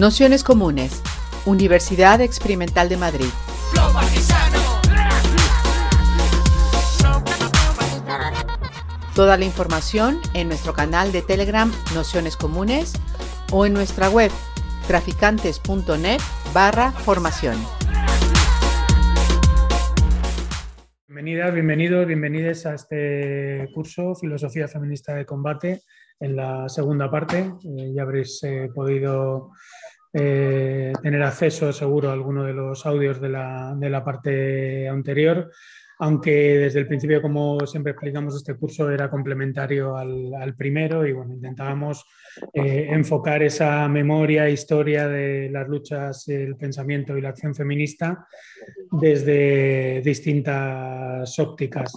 Nociones Comunes, Universidad Experimental de Madrid. Toda la información en nuestro canal de Telegram Nociones Comunes o en nuestra web traficantes.net barra formación. Bienvenidas, bienvenidos, bienvenidas a este curso Filosofía Feminista de Combate en la segunda parte. Eh, ya habréis eh, podido eh, tener acceso seguro a alguno de los audios de la, de la parte anterior aunque desde el principio, como siempre explicamos, este curso era complementario al, primero y bueno, intentábamos eh, enfocar esa memoria, historia de las luchas, el pensamiento y la acción feminista desde distintas ópticas.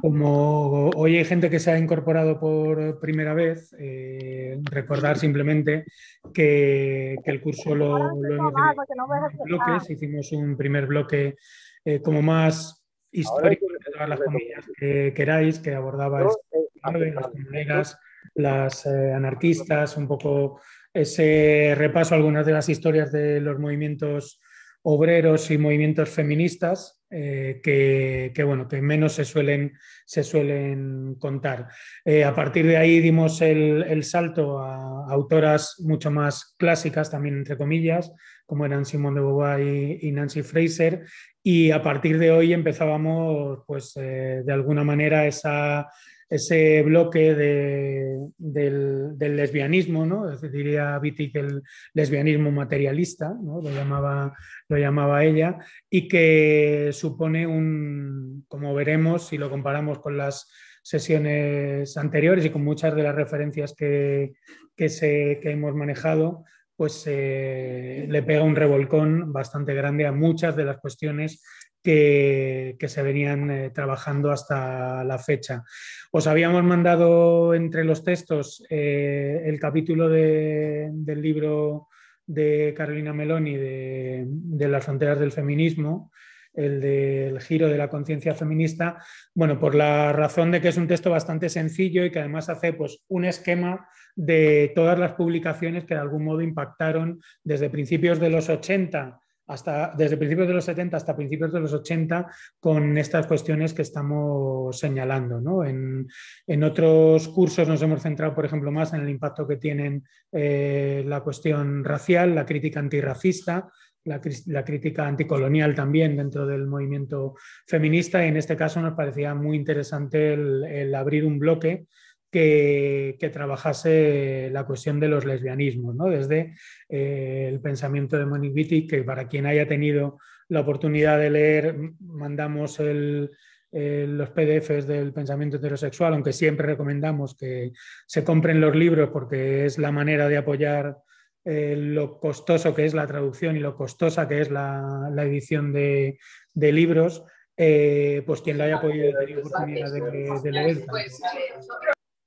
Como hoy hay gente que se ha incorporado por primera vez, eh, recordar simplemente que, el curso lo, hemos dividido en bloques. Hicimos un primer bloque eh, como más histórico de todas las comillas que queráis, que abordaba este las comuneras, las eh, anarquistas, un poco ese repaso a algunas de las historias de los movimientos obreros y movimientos feministas eh, que, bueno, que menos se suelen, se suelen contar. Eh, a partir de ahí dimos el, salto a autoras mucho más clásicas, también entre comillas, como eran Simone de Beauvoir y, Nancy Fraser, y a partir de hoy empezábamos, pues, eh, de alguna manera esa ese bloque del, lesbianismo, ¿no? diría Vitti que el lesbianismo materialista, ¿no? lo, llamaba, lo llamaba ella, y que supone un, como veremos si lo comparamos con las sesiones anteriores y con muchas de las referencias que, que, se, que hemos manejado, pues eh, le pega un revolcón bastante grande a muchas de las cuestiones que, se venían eh, trabajando hasta la fecha. Os habíamos mandado entre los textos eh, el capítulo del libro de Carolina Meloni de, de las fronteras del feminismo, el del giro de la conciencia feminista, bueno, por la razón de que es un texto bastante sencillo y que además hace pues, un esquema de todas las publicaciones que de algún modo impactaron desde principios de los 80 hasta, desde principios de los 70 hasta principios de los 80 con estas cuestiones que estamos señalando. En, otros cursos nos hemos centrado, por ejemplo, más en el impacto que tienen eh, la cuestión racial, la crítica antirracista, la, crítica anticolonial también dentro del movimiento feminista y en este caso nos parecía muy interesante el abrir un bloque que, trabajase la cuestión de los lesbianismos, ¿no? desde eh, el pensamiento de Monique Wittig, que para quien haya tenido la oportunidad de leer, mandamos los PDFs del pensamiento heterosexual, aunque siempre recomendamos que se compren los libros porque es la manera de apoyar eh, lo costoso que es la traducción y lo costosa que es la, edición de, libros, eh, pues quien lo haya podido tener oportunidad de, leer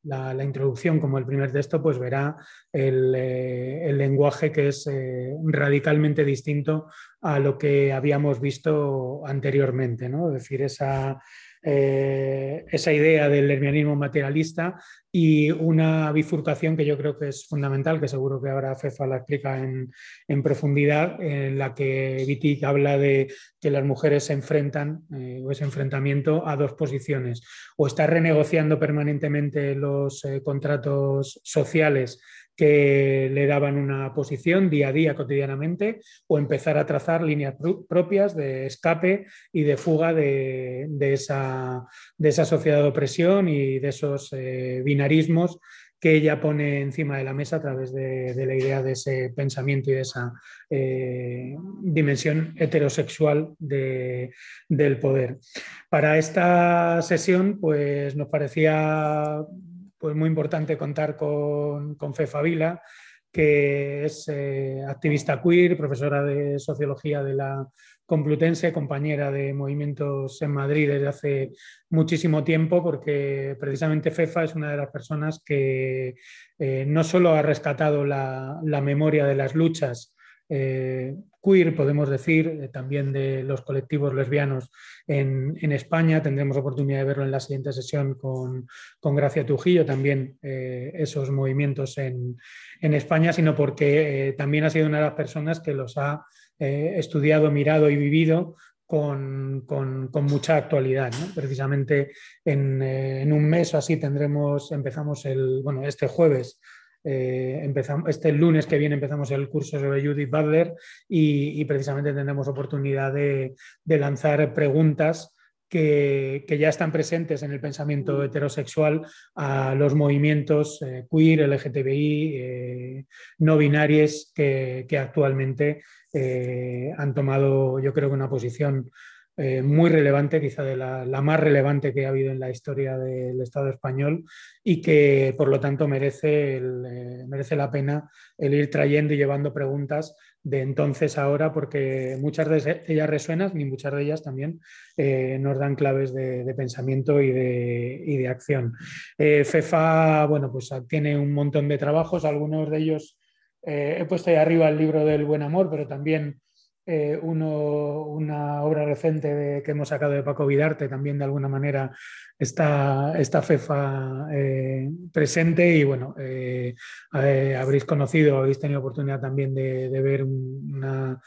la, introducción como el primer texto, pues verá el, eh, lenguaje que es eh, radicalmente distinto a lo que habíamos visto anteriormente, ¿no? Es decir, esa, eh, esa idea del lesbianismo materialista y una bifurcación que yo creo que es fundamental, que seguro que ahora Fefa la explica en, profundidad, en la que Wittig habla de que las mujeres se enfrentan, eh, o ese enfrentamiento, a dos posiciones, o estar renegociando permanentemente los eh, contratos sociales que le daban una posición día a día, cotidianamente, o empezar a trazar líneas propias de escape y de fuga de, esa, de esa, sociedad de opresión y de esos eh, binarismos que ella pone encima de la mesa a través de, la idea de ese pensamiento y de esa eh, dimensión heterosexual del poder. Para esta sesión, pues nos parecía pues muy importante contar con, con Fefa Vila, que es eh, activista queer, profesora de sociología de la Complutense, compañera de movimientos en Madrid desde hace muchísimo tiempo, porque precisamente FEFA es una de las personas que eh, no solo ha rescatado la, memoria de las luchas queer, podemos decir, también de los colectivos lesbianos en, España. Tendremos oportunidad de verlo en la siguiente sesión con, Gracia Trujillo, también esos movimientos en, España, sino porque también ha sido una de las personas que los ha estudiado, mirado y vivido con, mucha actualidad. Precisamente eh, en, un mes o así tendremos, empezamos el, bueno, este jueves. Eh, empezamos, este lunes que viene empezamos el curso sobre Judith Butler y, precisamente tendremos oportunidad de, lanzar preguntas que, ya están presentes en el pensamiento heterosexual a los movimientos eh, queer, LGTBI, no binarios que, que actualmente eh, han tomado, yo creo que una posición eh, muy relevante, quizá de la, más relevante que ha habido en la historia del Estado español y que por lo tanto merece, eh, merece la pena el ir trayendo y llevando preguntas de entonces a ahora porque muchas de ellas resuenan y muchas de ellas también nos dan claves de, pensamiento y de, y de acción. FEFA, bueno, pues tiene un montón de trabajos, algunos de ellos eh, he puesto ahí arriba el libro del buen amor, pero también eh, una obra reciente que hemos sacado de Paco Vidarte, también de alguna manera está esta FEFA eh, presente y bueno, habréis conocido, habéis tenido oportunidad también de, ver una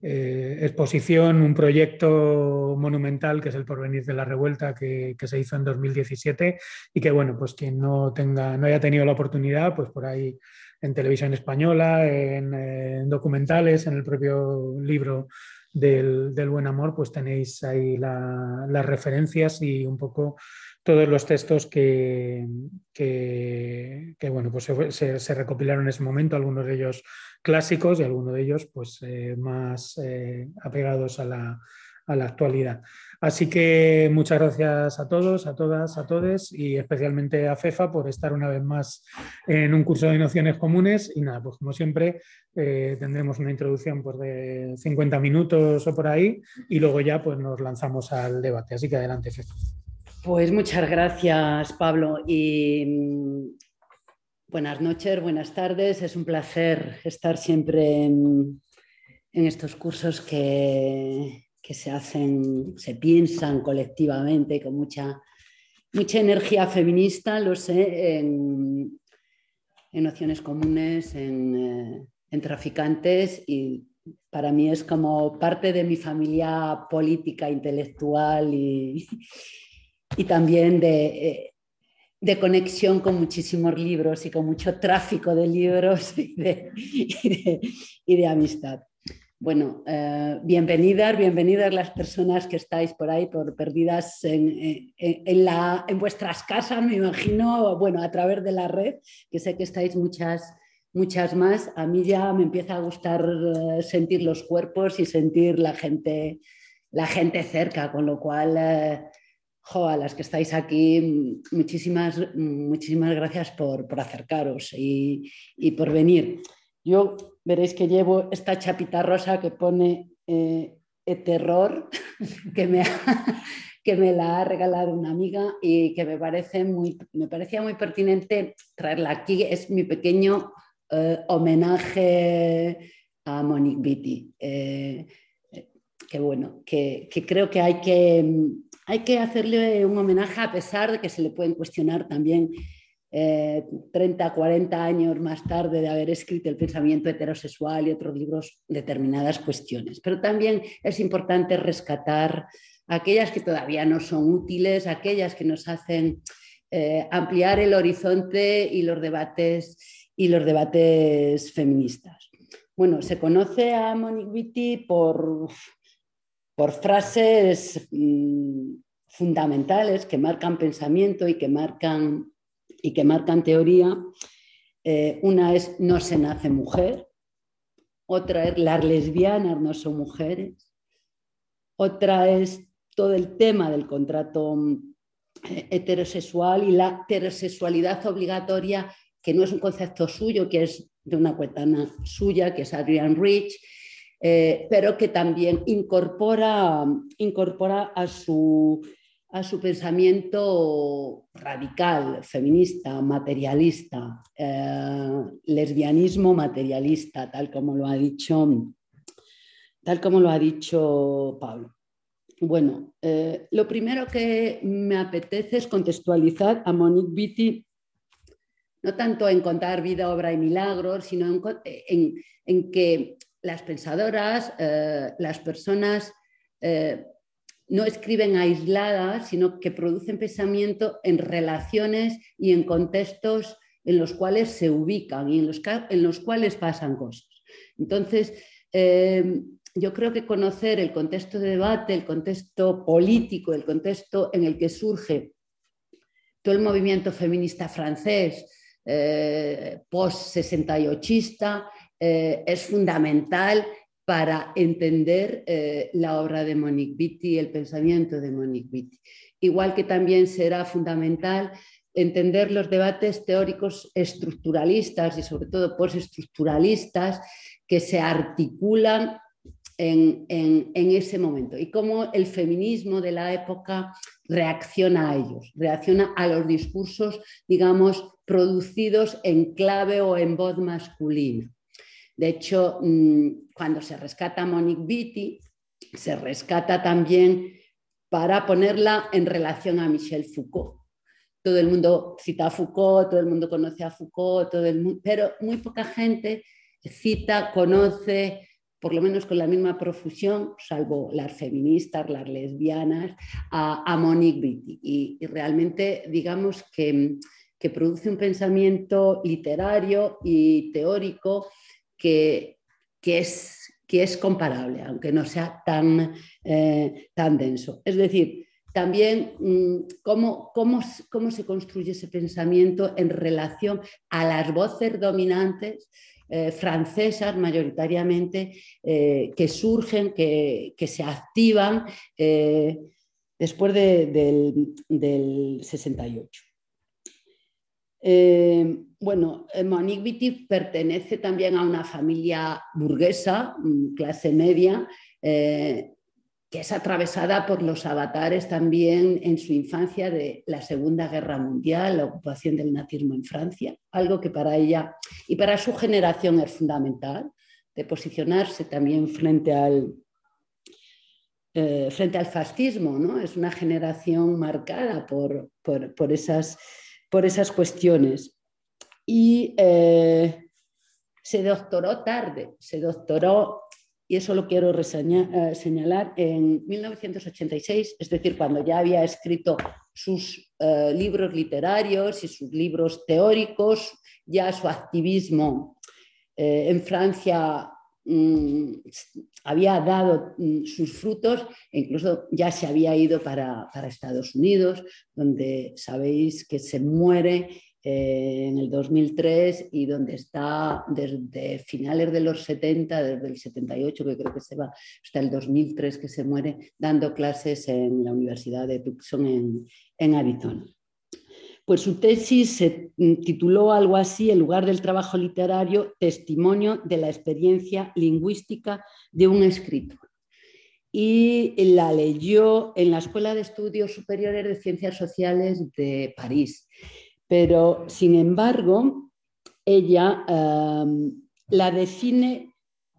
exposición, un proyecto monumental que es el Porvenir de la Revuelta que, que, se hizo en 2017 y que bueno, pues quien no tenga, no haya tenido la oportunidad, pues por ahí en televisión española, en, documentales, en el propio libro del, Buen Amor, pues tenéis ahí las referencias y un poco todos los textos que, bueno, pues se, recopilaron en ese momento, algunos de ellos clásicos y algunos de ellos pues, eh, más eh, apegados la, a la actualidad. Así que muchas gracias a todos, a todas, a todos y especialmente a FEFA por estar una vez más en un curso de nociones comunes. Y nada, pues como siempre eh, tendremos una introducción pues, de 50 minutos o por ahí y luego ya pues nos lanzamos al debate. Así que adelante, FEFA. Pues muchas gracias, Pablo. Y mm, buenas noches, buenas tardes. Es un placer estar siempre en estos cursos que, que se hacen, se piensan colectivamente con mucha, mucha energía feminista, lo sé, en, en comunes, en, eh, traficantes y para mí es como parte de mi familia política, intelectual y, y también de, eh, de, conexión con muchísimos libros y con mucho tráfico de libros y de, y de amistad. Bueno, eh, bienvenidas, bienvenidas las personas que estáis por ahí, por perdidas en, la, en, vuestras casas, me imagino, bueno, a través de la red, que sé que estáis muchas, muchas más. A mí ya me empieza a gustar eh, sentir los cuerpos y sentir la gente, la gente cerca, con lo cual, eh, a las que estáis aquí, muchísimas, muchísimas gracias por, acercaros y, y por venir. Yo veréis que llevo esta chapita rosa que pone eh, terror, que me, que me la ha regalado una amiga y que me, parece muy, me parecía muy pertinente traerla aquí. Es mi pequeño eh, homenaje a Monique Beatty. Eh, que bueno, que, que, creo que hay, que hay que hacerle un homenaje a pesar de que se le pueden cuestionar también 30, eh, 40 años más tarde de haber escrito El pensamiento heterosexual y otros libros, determinadas cuestiones. Pero también es importante rescatar aquellas que todavía no son útiles, aquellas que nos hacen eh, ampliar el horizonte y los debates, y los debates feministas. Bueno, se conoce a Monique Witty por, por frases mm, fundamentales que marcan pensamiento y que marcan y que marcan teoría. Eh, una es no se nace mujer, otra es las lesbianas no son mujeres, otra es todo el tema del contrato eh, heterosexual y la heterosexualidad obligatoria, que no es un concepto suyo, que es de una cuetana suya, que es Adrian Rich, eh, pero que también incorpora, incorpora a su a su pensamiento radical, feminista, materialista, eh, lesbianismo materialista, tal como lo ha dicho, tal como lo ha dicho Pablo. Bueno, eh, lo primero que me apetece es contextualizar a Monique Vitti, no tanto en contar vida, obra y milagros, sino en, que las pensadoras, eh, las personas no escriben aisladas, sino que producen pensamiento en relaciones y en contextos en los cuales se ubican y en los, en los cuales pasan cosas. Entonces, eh, yo creo que conocer el contexto de debate, el contexto político, el contexto en el que surge todo el movimiento feminista francés, eh, post-68, eh, es fundamental para entender eh, la obra de Monique Vitti, el pensamiento de Monique Vitti. Igual que también será fundamental entender los debates teóricos estructuralistas y sobre todo postestructuralistas que se articulan en, ese momento y cómo el feminismo de la época reacciona a ellos, reacciona a los discursos, digamos, producidos en clave o en voz masculina. De hecho, mm, cuando se rescata a Monique Vitti, se rescata también para ponerla en relación a Michel Foucault. Todo el mundo cita a Foucault, todo el mundo conoce a Foucault, todo el pero muy poca gente cita, conoce, por lo menos con la misma profusión, salvo las feministas, las lesbianas, a, Monique Vitti. Y, realmente, digamos que produce un pensamiento literario y teórico que, es, que es comparable, aunque no sea tan, eh, tan denso. Es decir, también mm, cómo, cómo, cómo, se construye ese pensamiento en relación a las voces dominantes eh, francesas mayoritariamente eh, que surgen, que, se activan después del, del 68. Eh, bueno, eh, Monique pertenece también a una familia burguesa, mm, clase media, eh, que es atravesada por los avatares también en su infancia de la Segunda Guerra Mundial, la ocupación del nazismo en Francia, algo que para ella y para su generación es fundamental, de posicionarse también frente al, frente al fascismo. ¿no? Es una generación marcada por, por esas por esas cuestiones. Y eh, se doctoró tarde, se doctoró, y eso lo quiero eh, señalar, en 1986, es decir, cuando ya había escrito sus eh, libros literarios y sus libros teóricos, ya su activismo en Francia había dado mm, sus frutos e incluso ya se había ido para, Estados Unidos, donde sabéis que se muere eh, en el 2003 y donde está desde finales de los 70, desde el 78 que creo que se va, hasta el 2003 que se muere dando clases en la Universidad de Tucson en, en Arizona. Pues su tesis se tituló algo así, en lugar del trabajo literario, Testimonio de la experiencia lingüística de un escritor. Y la leyó en la Escuela de Estudios Superiores de Ciencias Sociales de París. Pero, sin embargo, ella la define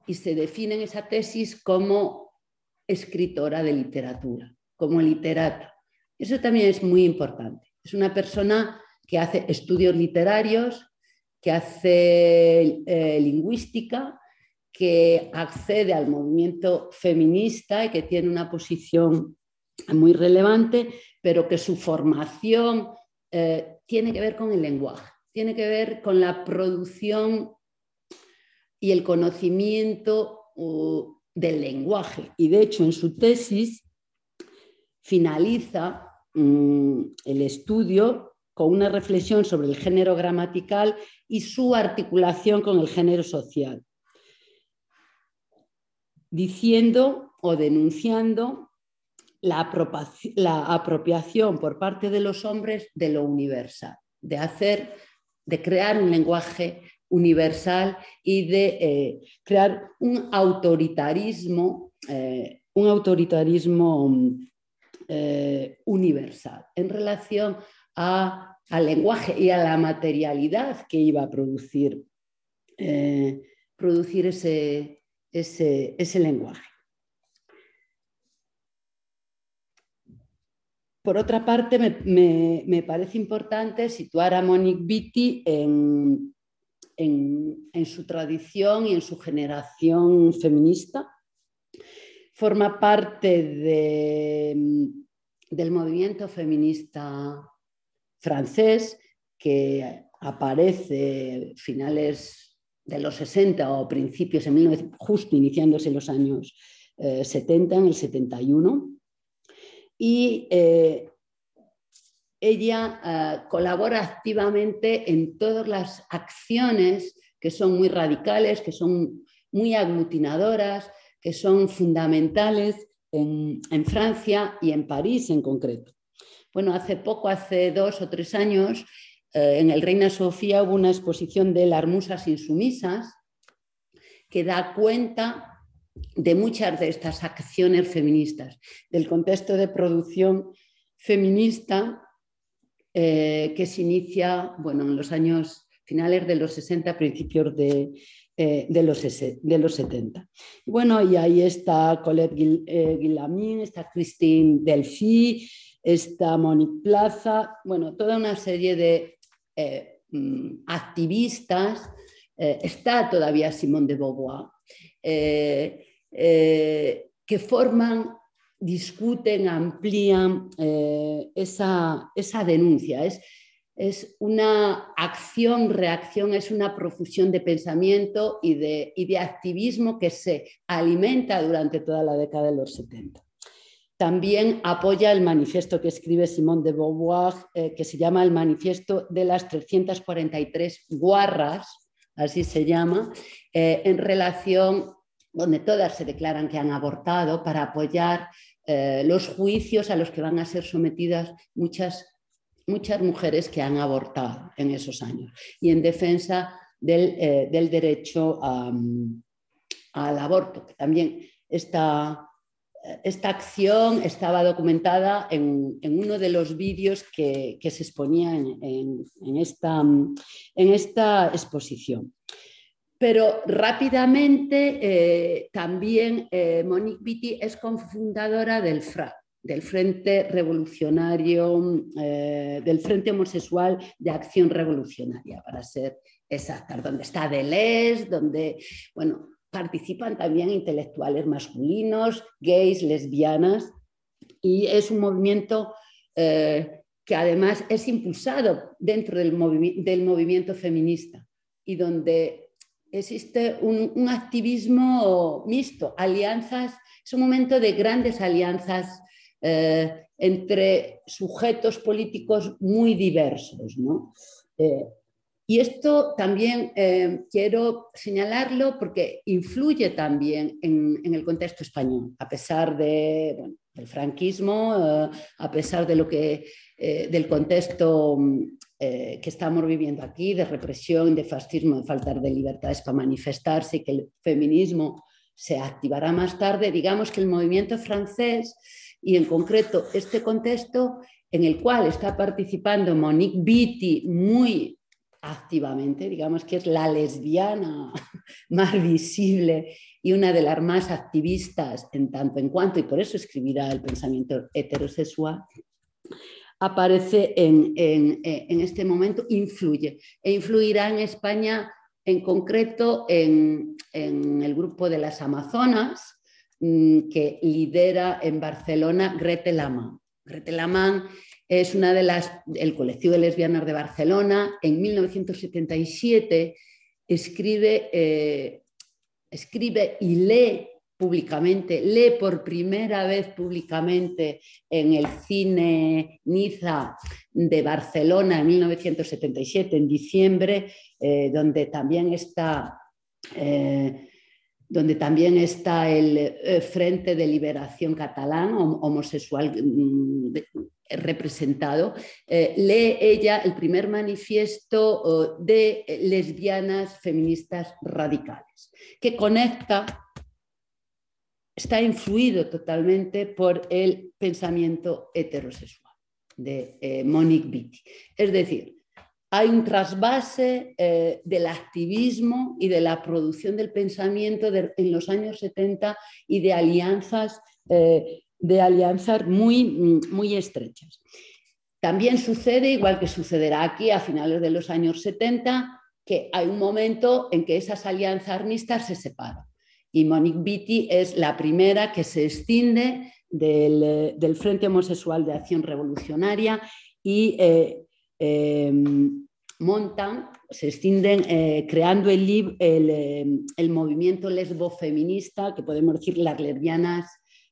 y se define en esa tesis como escritora de literatura, como literata. Eso también es muy importante. Es una persona que hace estudios literarios, que hace eh, lingüística, que accede al movimiento feminista y que tiene una posición muy relevante, pero que su formación eh, tiene que ver con el lenguaje, tiene que ver con la producción y el conocimiento del lenguaje. Y de hecho, en su tesis finaliza Mm, el estudio con una reflexión sobre el género gramatical y su articulación con el género social, diciendo o denunciando la, apropiación por parte de los hombres de lo universal, de hacer, de crear un lenguaje universal y de eh, crear un autoritarismo, eh, un autoritarismo universal en relación al lenguaje y a la materialidad que iba a producir, producir ese, ese lenguaje. Por otra parte, me, parece importante situar a Monique Vitti en, su tradición y en su generación feminista. Forma parte del movimiento feminista francés que aparece finales de los 60 o principios, en justo iniciándose los años 70, eh, en el 71 y eh, ella eh, colabora activamente en todas las acciones que son muy radicales, que son muy aglutinadoras, que son fundamentales en, Francia y en París en concreto. Bueno, hace poco, hace dos o tres años, eh, en el Reina Sofía hubo una exposición de las musas insumisas que da cuenta de muchas de estas acciones feministas, del contexto de producción feminista eh, que se inicia bueno, en los años finales de los 60, principios de, eh, los, de los, 70. bueno, y ahí está Colette eh, Guillamin, está Christine Delphi, está Monique Plaza, bueno, toda una serie de mm, activistas, está todavía Simone de Beauvoir, eh, eh, que forman, discuten, amplían eh, esa, denuncia. Es, es una acción, reacción, es una profusión de pensamiento y de, de, activismo que se alimenta durante toda la década de los 70. También apoya el manifiesto que escribe Simón de Beauvoir, que se llama el Manifiesto de las 343 guarras, así se llama, en relación donde todas se declaran que han abortado para apoyar eh, los juicios a los que van a ser sometidas muchas, muchas mujeres que han abortado en esos años y en defensa del, eh, derecho al aborto, que también esta, esta acción estaba documentada en, uno de los vídeos que, se exponía en, esta, en esta exposición. Pero rápidamente eh, también eh, Monique Vitti es cofundadora del FRA, del Frente Revolucionario, eh, del Frente Homosexual de Acción Revolucionaria, para ser exacta, donde está Deleuze, donde bueno, participan también intelectuales masculinos, gays, lesbianas, y es un movimiento que además es impulsado dentro del, del movimiento feminista y donde existe un, activismo mixto, alianzas, es un momento de grandes alianzas eh, entre sujetos políticos muy diversos. Eh, y esto también eh, quiero señalarlo porque influye también en, el contexto español, a pesar del franquismo, a pesar de lo que, del contexto que estamos viviendo aquí, de represión, de fascismo, de faltar de libertades para manifestarse que el feminismo se activará más tarde, digamos que el movimiento francés y en concreto este contexto en el cual está participando Monique Vitti muy activamente, digamos que es la lesbiana más visible y una de las más activistas en tanto en cuanto, y por eso escribirá el pensamiento heterosexual, aparece en, este momento, influye. E influirá en España en concreto en, el grupo de las Amazonas, que lidera en Barcelona Grete Lamán. Grete Lamán es una de las, el colectivo de lesbianas de Barcelona, en 1977 escribe, eh, escribe y lee públicamente, lee por primera vez públicamente en el cine Niza de Barcelona en 1977, en diciembre, eh, donde también está... Eh, donde también está el eh, Frente de Liberación Catalán, homosexual mm, representado, lee ella el primer manifiesto de lesbianas feministas radicales, que conecta está influido totalmente por el pensamiento heterosexual de eh, Monique Beatty. Es decir, hay un trasvase eh, del activismo y de la producción del pensamiento en los años 70 y de alianzas, eh, de alianzas muy, muy estrechas. También sucede, igual que sucederá aquí a finales de los años 70, que hay un momento en que esas alianzas mixtas se separan. Y Monique Beatty es la primera que se extiende del, del Frente Homosexual de Acción Revolucionaria y eh, montan, se extienden eh, creando el, el, em, el, movimiento lesbo-feminista, que podemos decir las lesbianas,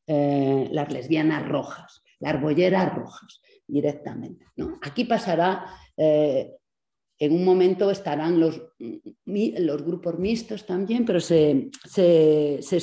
eh, las lesbianas rojas, las arbolleras rojas directamente. Aquí pasará en un momento estarán los, los grupos mixtos también, pero se, se, se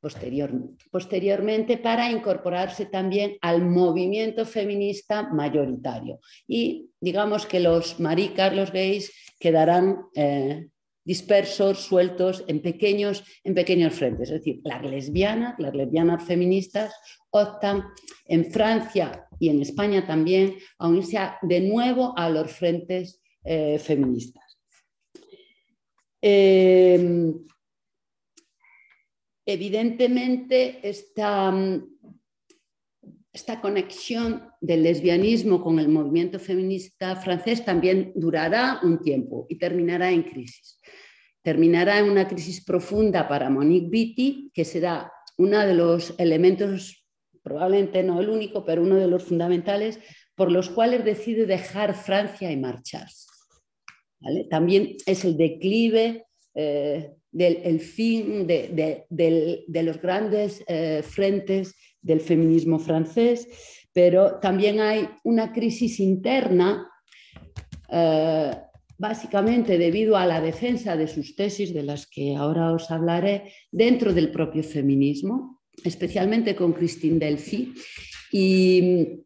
posteriormente. posteriormente para incorporarse también al movimiento feminista mayoritario. Y digamos que los maricas, los gays, quedarán eh, dispersos, sueltos en pequeños, en pequeños frentes. Es decir, las lesbianas, las lesbianas feministas optan en Francia y en España también a unirse de nuevo a los frentes eh, feministas. Em, evidentemente, esta, esta conexión del lesbianismo con el movimiento feminista francés también durará un tiempo y terminará en crisis. Terminará en una crisis profunda para Monique Beatty, que será uno de los elementos probablemente no el único, pero uno de los fundamentales por los cuales decide dejar Francia y marcharse. También es el declive eh, del fin de, los grandes eh, frentes del feminismo francés, pero también hay una crisis interna, eh, básicamente debido a la defensa de sus tesis, de las que ahora os hablaré, dentro del propio feminismo especialmente con Christine Delphi y,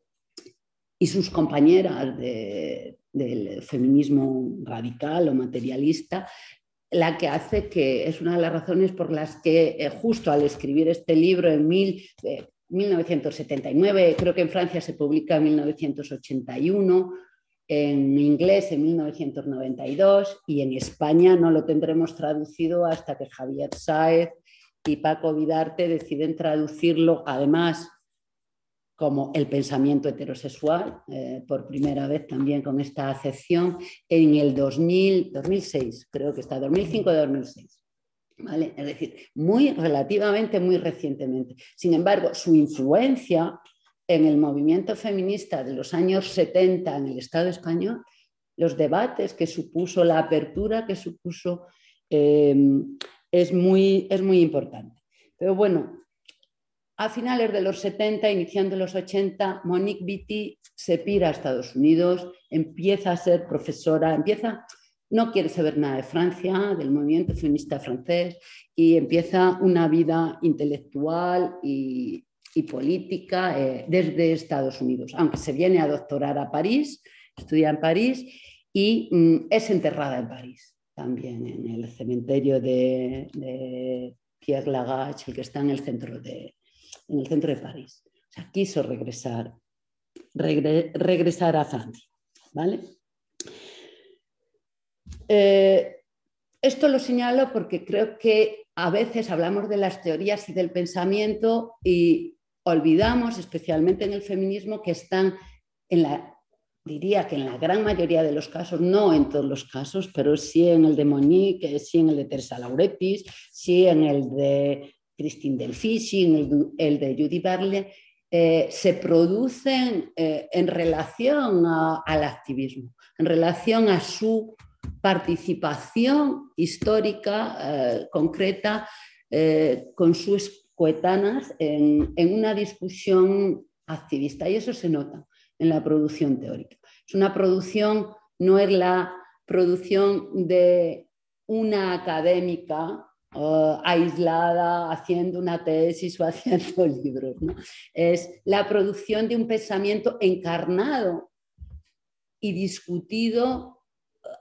sus compañeras del feminismo radical o materialista, la que hace que es una de las razones por las que eh, justo al escribir este libro en 1979, eh, creo que en Francia se publica en 1981, en inglés en 1992 y en España no lo tendremos traducido hasta que Javier Saez y Paco Vidarte deciden traducirlo además como el pensamiento heterosexual, eh, por primera vez también con esta acepción, en el 2000, 2006, creo que está, 2005-2006. ¿Vale? Es decir, muy relativamente, muy recientemente. Sin embargo, su influencia en el movimiento feminista de los años 70 en el Estado español, los debates que supuso, la apertura que supuso eh, es muy, es muy importante. Pero bueno, a finales de los 70, iniciando los 80, Monique Beatty se pira a Estados Unidos, empieza a ser profesora, empieza, no quiere saber nada de Francia, del movimiento feminista francés, y empieza una vida intelectual y, política eh, desde Estados Unidos, aunque se viene a doctorar a París, estudia en París y mm, es enterrada en París también en el cementerio de, Pierre Lagache, el que está en el centro de, en el centro de París. O sea, quiso regresar, regresar a Francia. ¿vale? Eh, esto lo señalo porque creo que a veces hablamos de las teorías y del pensamiento y olvidamos, especialmente en el feminismo, que están en la diría que en la gran mayoría de los casos, no en todos los casos, pero sí en el de Monique, sí en el de Teresa Lauretis, sí en el de Christine Delphi, sí en el, de Judy Barley, eh, se producen eh, en relación al activismo, en relación a su participación histórica eh, concreta con sus coetanas en, en una discusión activista y eso se nota en la producción teórica. Es una producción, no es la producción de una académica aislada haciendo una tesis o haciendo libros. Es la producción de un pensamiento encarnado y discutido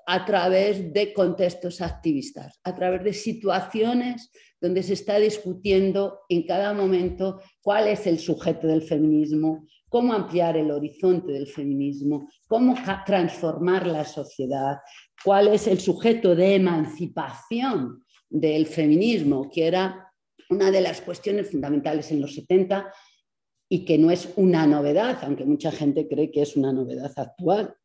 a través de contextos activistas, a través de situaciones donde se está discutiendo en cada momento cuál es el sujeto del feminismo, cómo ampliar el horizonte del feminismo, cómo transformar la sociedad, cuál es el sujeto de emancipación del feminismo, que era una de las cuestiones fundamentales en los 70 y que no es una novedad, aunque mucha gente cree que es una novedad actual.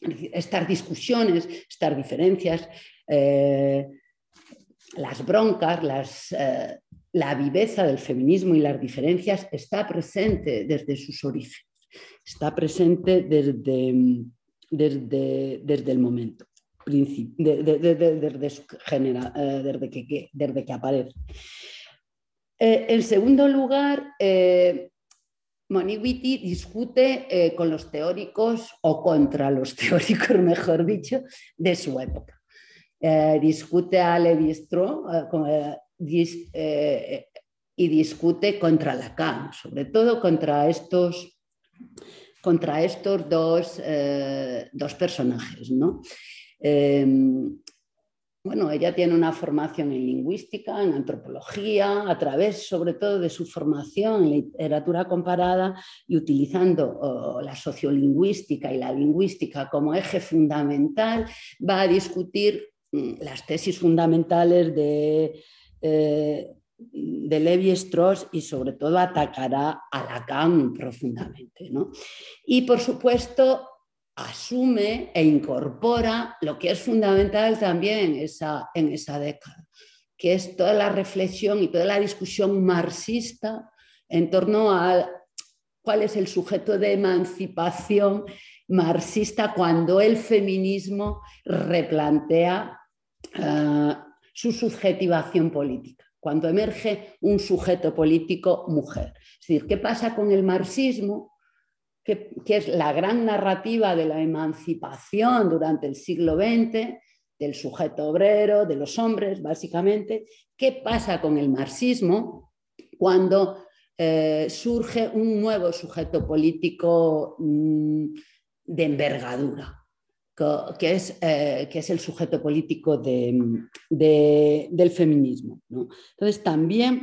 Estas discusiones, estas diferencias, eh, las broncas, eh, la viveza del feminismo y las diferencias está presente desde sus orígenes, está presente desde, desde, desde el momento, desde, que, desde que aparece. Eh, en segundo lugar, eh, discute eh, con los teóricos o contra los teóricos, mejor dicho, de su época. discute a Levi eh, y discute contra Lacan, sobre todo contra estos, contra estos dos, eh, dos personajes. ¿no? Em, bueno, ella tiene una formación en lingüística, en antropología, a través sobre todo de su formación en literatura comparada y utilizando la sociolingüística y la lingüística como eje fundamental, va a discutir mm, las tesis fundamentales de eh, de Levi Strauss y sobre todo atacará a Lacan profundamente. ¿no? Y por supuesto asume e incorpora lo que es fundamental también esa, en esa década, que es toda la reflexión y toda la discusión marxista en torno a cuál es el sujeto de emancipación marxista cuando el feminismo replantea uh, su subjetivación política, cuando emerge un sujeto político mujer. Es decir, ¿qué pasa con el marxismo? Que, es la gran narrativa de la emancipación durante el siglo XX, del sujeto obrero, de los hombres, básicamente. ¿Qué pasa con el marxismo cuando eh, surge un nuevo sujeto político mm, de envergadura? que es, eh, que es el sujeto político del feminismo. Entonces también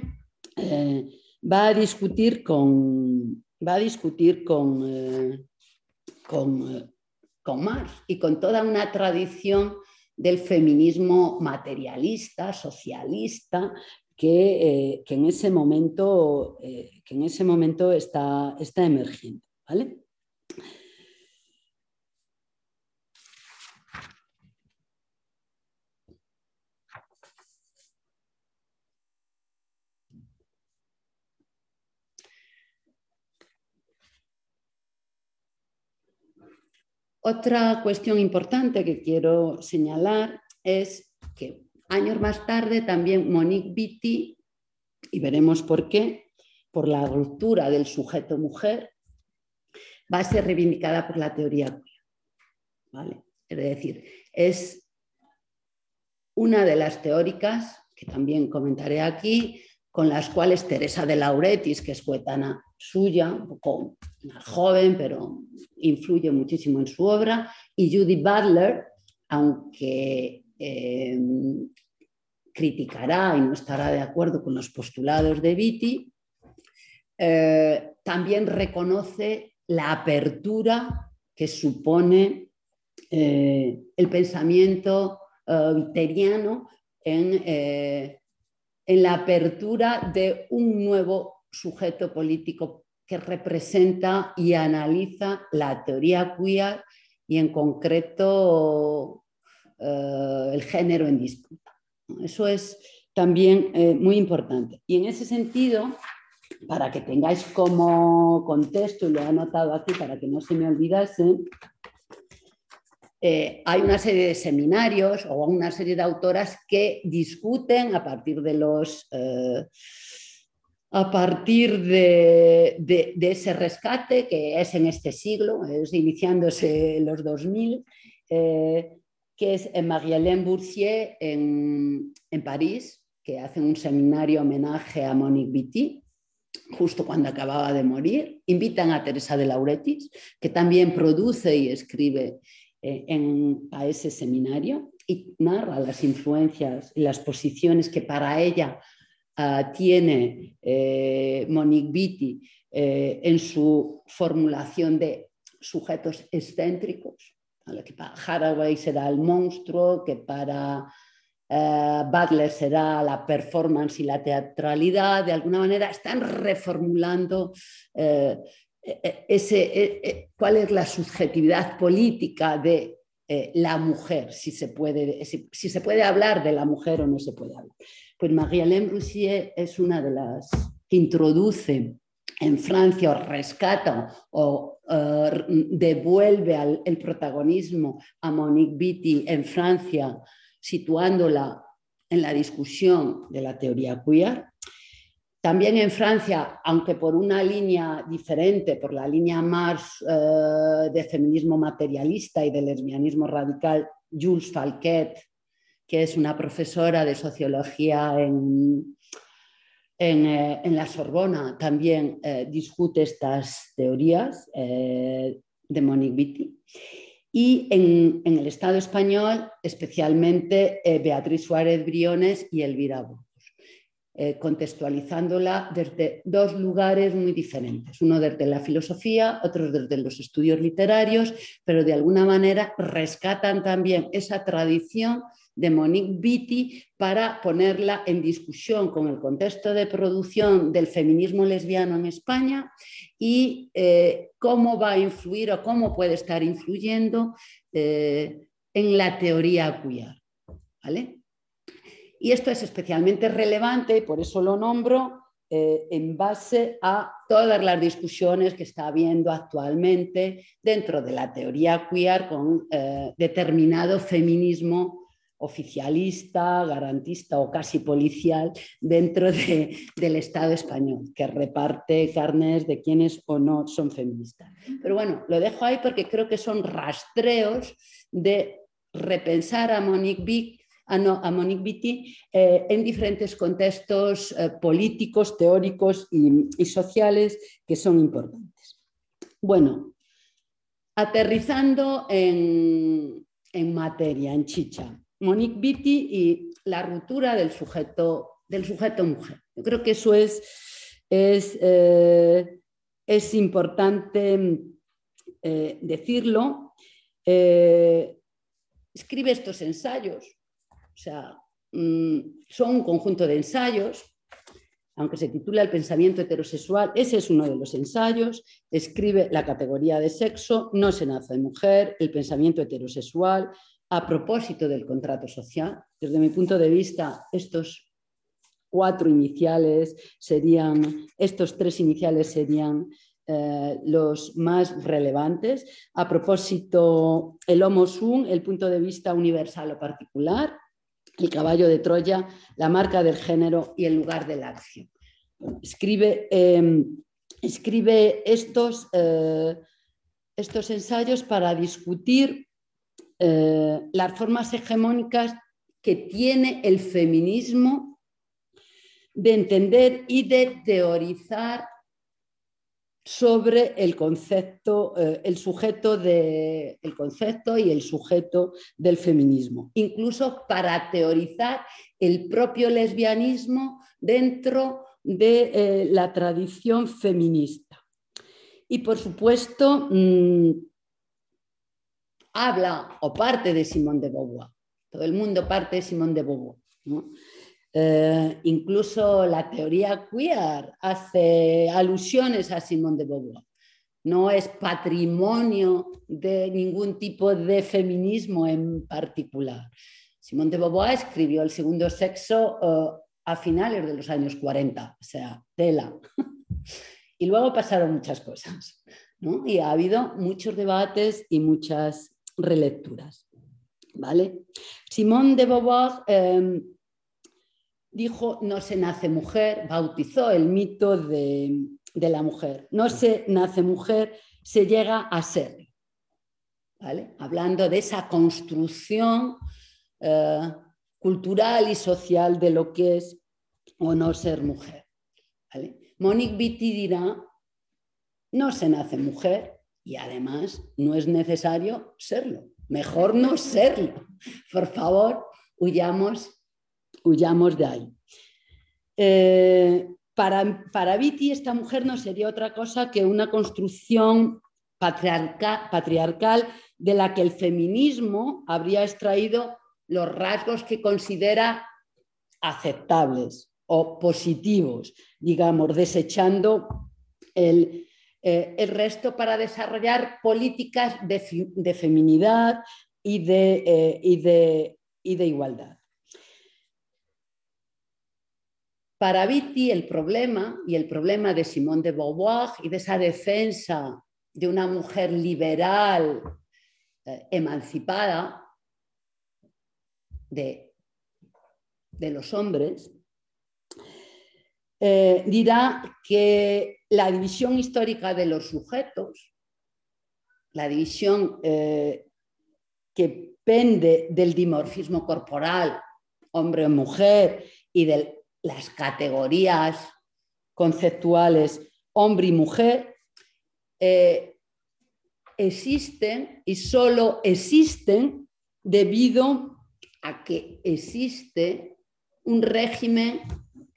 eh, va a discutir con, va a discutir con, eh, con, Marx y con toda una tradición del feminismo materialista, socialista, que, en ese momento, que en ese momento está, está emergiendo. ¿vale? Otra cuestión importante que quiero señalar es que años más tarde también Monique Vitti, y veremos por qué, por la ruptura del sujeto mujer, va a ser reivindicada por la teoría queer. Es decir, es una de las teóricas, que también comentaré aquí, con las cuales Teresa de Lauretis, que es coetana suya, un poco más joven, pero influye muchísimo en su obra, y Judy Butler, aunque eh, criticará y no estará de acuerdo con los postulados de Vitti, eh, también reconoce la apertura que supone eh, el pensamiento viteriano en, en la apertura de un nuevo sujeto político que representa y analiza la teoría queer y en concreto eh, el género en disputa. Eso es también eh, muy importante. Y en ese sentido, para que tengáis como contexto, y lo he anotado aquí para que no se me olvidase, eh, hay una serie de seminarios o una serie de autoras que discuten a partir de los a partir de, ese rescate que es en este siglo, es iniciándose en los 2000, eh, que es en Marie-Hélène Boursier en, París, que hace un seminario homenaje a Monique Witty, justo cuando acababa de morir. Invitan a Teresa de Lauretis, que también produce y escribe a ese seminario y narra las influencias y las posiciones que para ella ah, tiene Monique Vitti en su formulación de sujetos excéntricos, que para Haraway será el monstruo, que para eh, Butler será la performance y la teatralidad, de alguna manera están reformulando eh, e, e, e, cuál es la subjetividad política de eh, la mujer, si se, puede, si, se puede hablar de la mujer o no se puede hablar. Pues Marie-Hélène Roussier es una de las que introduce en Francia o rescata o devuelve el protagonismo a Monique Vitti en Francia situándola en la discusión de la teoría queer. También en Francia, aunque por una línea diferente, por la línea más eh, de feminismo materialista y de lesbianismo radical, Jules Falquet, que es una profesora de sociología en, eh, la Sorbona, también eh, discute estas teorías de Monique Vitti. Y en, el Estado español, especialmente eh, Beatriz Suárez Briones y Elvira Burgos, eh, contextualizándola desde dos lugares muy diferentes, uno desde la filosofía, otro desde los estudios literarios, pero de alguna manera rescatan también esa tradición de Monique Vitti para ponerla en discusión con el contexto de producción del feminismo lesbiano en España y eh, cómo va a influir o cómo puede estar influyendo eh, en la teoría queer. ¿vale? Y esto es especialmente relevante, por eso lo nombro, eh, en base a todas las discusiones que está habiendo actualmente dentro de la teoría queer con determinado feminismo oficialista, garantista o casi policial dentro del Estado español, que reparte carnes de quienes o no son feministas. Pero bueno, lo dejo ahí porque creo que son rastreos de repensar a Monique Vick a, Monique Vitti eh, en diferentes contextos eh, políticos, teóricos y, sociales que son importantes. Bueno, aterrizando en, en materia, en chicha. Monique Vitti y la ruptura del sujeto, del sujeto mujer. Yo creo que eso es, es, eh, es importante eh, decirlo. Eh, escribe estos ensayos, o sea, mm, son un conjunto de ensayos, aunque se titula El pensamiento heterosexual, ese es uno de los ensayos, escribe la categoría de sexo, no se nace mujer, el pensamiento heterosexual, a propósito del contrato social. Desde mi punto de vista, estos cuatro iniciales serían, estos tres iniciales serían eh, los más relevantes. A propósito, el Homo Sum, el punto de vista universal o particular, el caballo de Troya, la marca del género y el lugar de la acción. escribe, em, escribe estos, eh, estos ensayos para discutir eh, las formas hegemónicas que tiene el feminismo de entender y de teorizar sobre el concepto, eh, el sujeto de, el concepto y el sujeto del feminismo, incluso para teorizar el propio lesbianismo dentro de eh, la tradición feminista. Y por supuesto, mm, habla o parte de Simón de Beauvoir. Todo el mundo parte de Simón de Beauvoir. Eh, incluso la teoría queer hace alusiones a Simón de Beauvoir. No es patrimonio de ningún tipo de feminismo en particular. Simón de Beauvoir escribió El segundo sexo eh, a finales de los años 40, o sea, tela. y luego pasaron muchas cosas. Y ha habido muchos debates y muchas relecturas. ¿vale? Simón de Beauvoir em, dijo, no se nace mujer, bautizó el mito de, la mujer. No se nace mujer, se llega a ser. ¿vale? Hablando de esa construcción eh, cultural y social de lo que es o no ser mujer. Monique Vitti dirá, no se nace mujer, y además no es necesario serlo. Mejor no serlo. Por favor, huyamos, huyamos de ahí. Eh, para, para Viti, esta mujer no sería otra cosa que una construcción patriarcal de la que el feminismo habría extraído los rasgos que considera aceptables o positivos, digamos, desechando el, eh, el resto para desarrollar políticas de, feminidad y de, eh, y, de, igualdad. Para Vitti el problema, y el problema de Simone de Beauvoir y de esa defensa de una mujer liberal, eh, emancipada de los hombres, eh, dirá que la división histórica de los sujetos, la división eh, que pende del dimorfismo corporal, hombre o mujer, y de las categorías conceptuales hombre y mujer, eh, existen y solo existen debido a que existe un régimen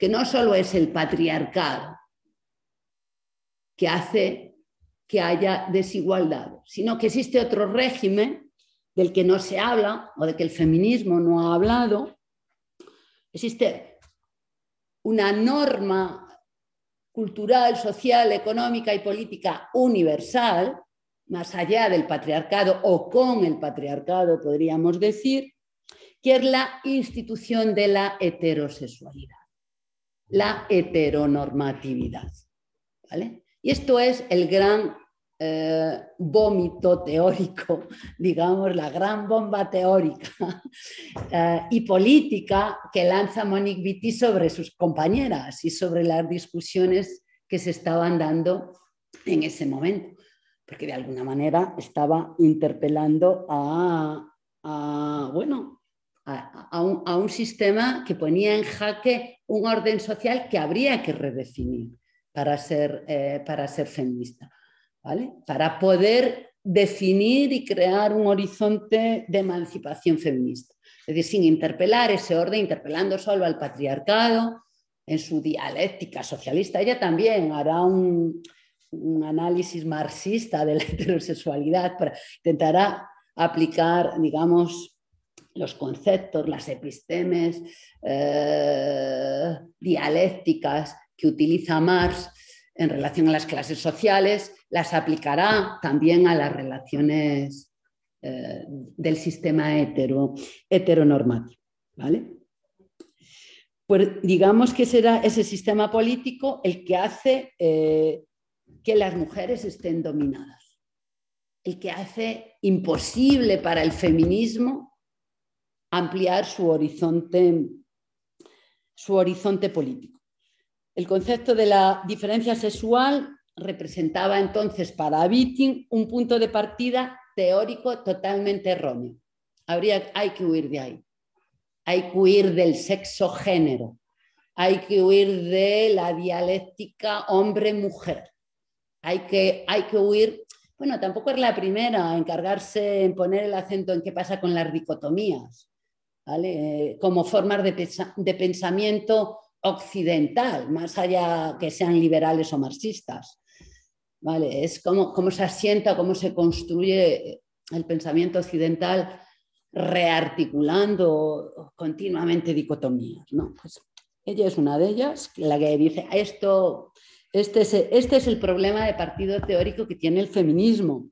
que no solo es el patriarcado que hace que haya desigualdad, sino que existe otro régimen del que no se habla o de que el feminismo no ha hablado. Existe una norma cultural, social, económica y política universal, más allá del patriarcado o con el patriarcado, podríamos decir, que es la institución de la heterosexualidad la heteronormatividad. ¿vale? Y esto es el gran eh, vómito teórico, digamos, la gran bomba teórica eh, y política que lanza Monique Vitti sobre sus compañeras y sobre las discusiones que se estaban dando en ese momento, porque de alguna manera estaba interpelando a, bueno, a, un, sistema que ponía en jaque un orden social que habría que redefinir para ser, eh, para ser feminista, ¿vale? para poder definir y crear un horizonte de emancipación feminista. Es decir, sin interpelar ese orden, interpelando solo al patriarcado en su dialéctica socialista. Ella también hará un, un análisis marxista de la heterosexualidad, para, intentará aplicar, digamos, los conceptos, las epistemes eh, dialécticas que utiliza Marx en relación a las clases sociales, las aplicará también a las relaciones eh, del sistema hetero, heteronormativo. ¿vale? Pues digamos que será ese sistema político el que hace eh, que las mujeres estén dominadas, el que hace imposible para el feminismo ampliar su horizonte, su horizonte político. El concepto de la diferencia sexual representaba entonces para Witting un punto de partida teórico totalmente erróneo. Habría, hay que huir de ahí. Hay que huir del sexo-género. Hay que huir de la dialéctica hombre-mujer. Hay que, hay que huir, bueno, tampoco es la primera a encargarse en poner el acento en qué pasa con las dicotomías. Eh, como formas de, pensamiento occidental, más allá que sean liberales o marxistas. ¿vale? Es cómo se asienta, cómo se construye el pensamiento occidental rearticulando continuamente dicotomías. ¿no? Pues ella es una de ellas, la que dice, esto, este, es, este es el problema de partido teórico que tiene el feminismo.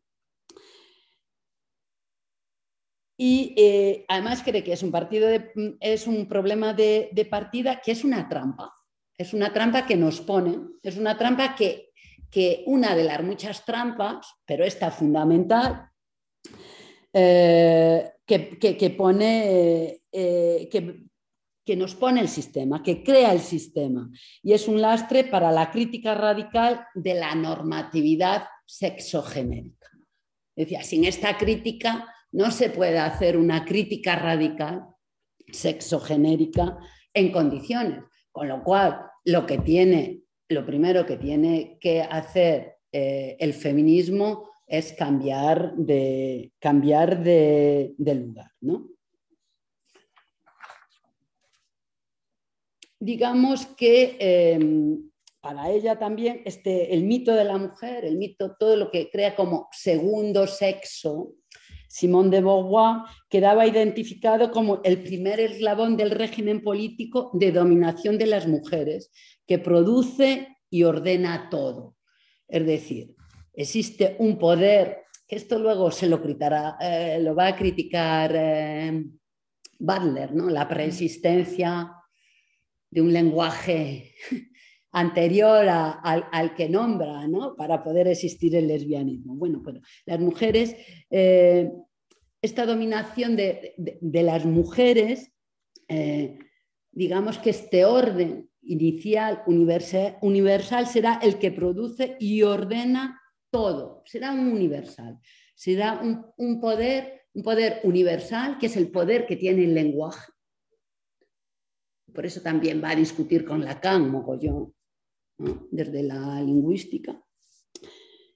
Y eh, además cree que es un, partido es un problema de, partida que es una trampa. Es una trampa que nos pone, es una trampa que, que una de las muchas trampas, pero esta fundamental, eh, que, pone, eh, que, que nos pone el sistema, que crea el sistema. Y es un lastre para la crítica radical de la normatividad sexogenérica. Decía, sin esta crítica no se puede hacer una crítica radical sexogenérica en condiciones, con lo cual lo que tiene, lo primero que tiene que hacer eh, el feminismo es cambiar de, cambiar de, lugar. ¿no? Digamos que em, para ella también este, el mito de la mujer, el mito, todo lo que crea como segundo sexo, Simón de Beauvoir quedaba identificado como el primer eslabón del régimen político de dominación de las mujeres, que produce y ordena todo. Es decir, existe un poder, que esto luego se lo, eh, lo va a criticar eh, Butler, ¿no? la preexistencia de un lenguaje anterior al, que nombra, ¿no? para poder existir el lesbianismo. Bueno, pues las mujeres, eh, esta dominación de, las mujeres, eh, digamos que este orden inicial, universal, será el que produce y ordena todo, será un universal, será un, poder, un poder universal que es el poder que tiene el lenguaje. Por eso también va a discutir con Lacan, mogollón, desde la lingüística,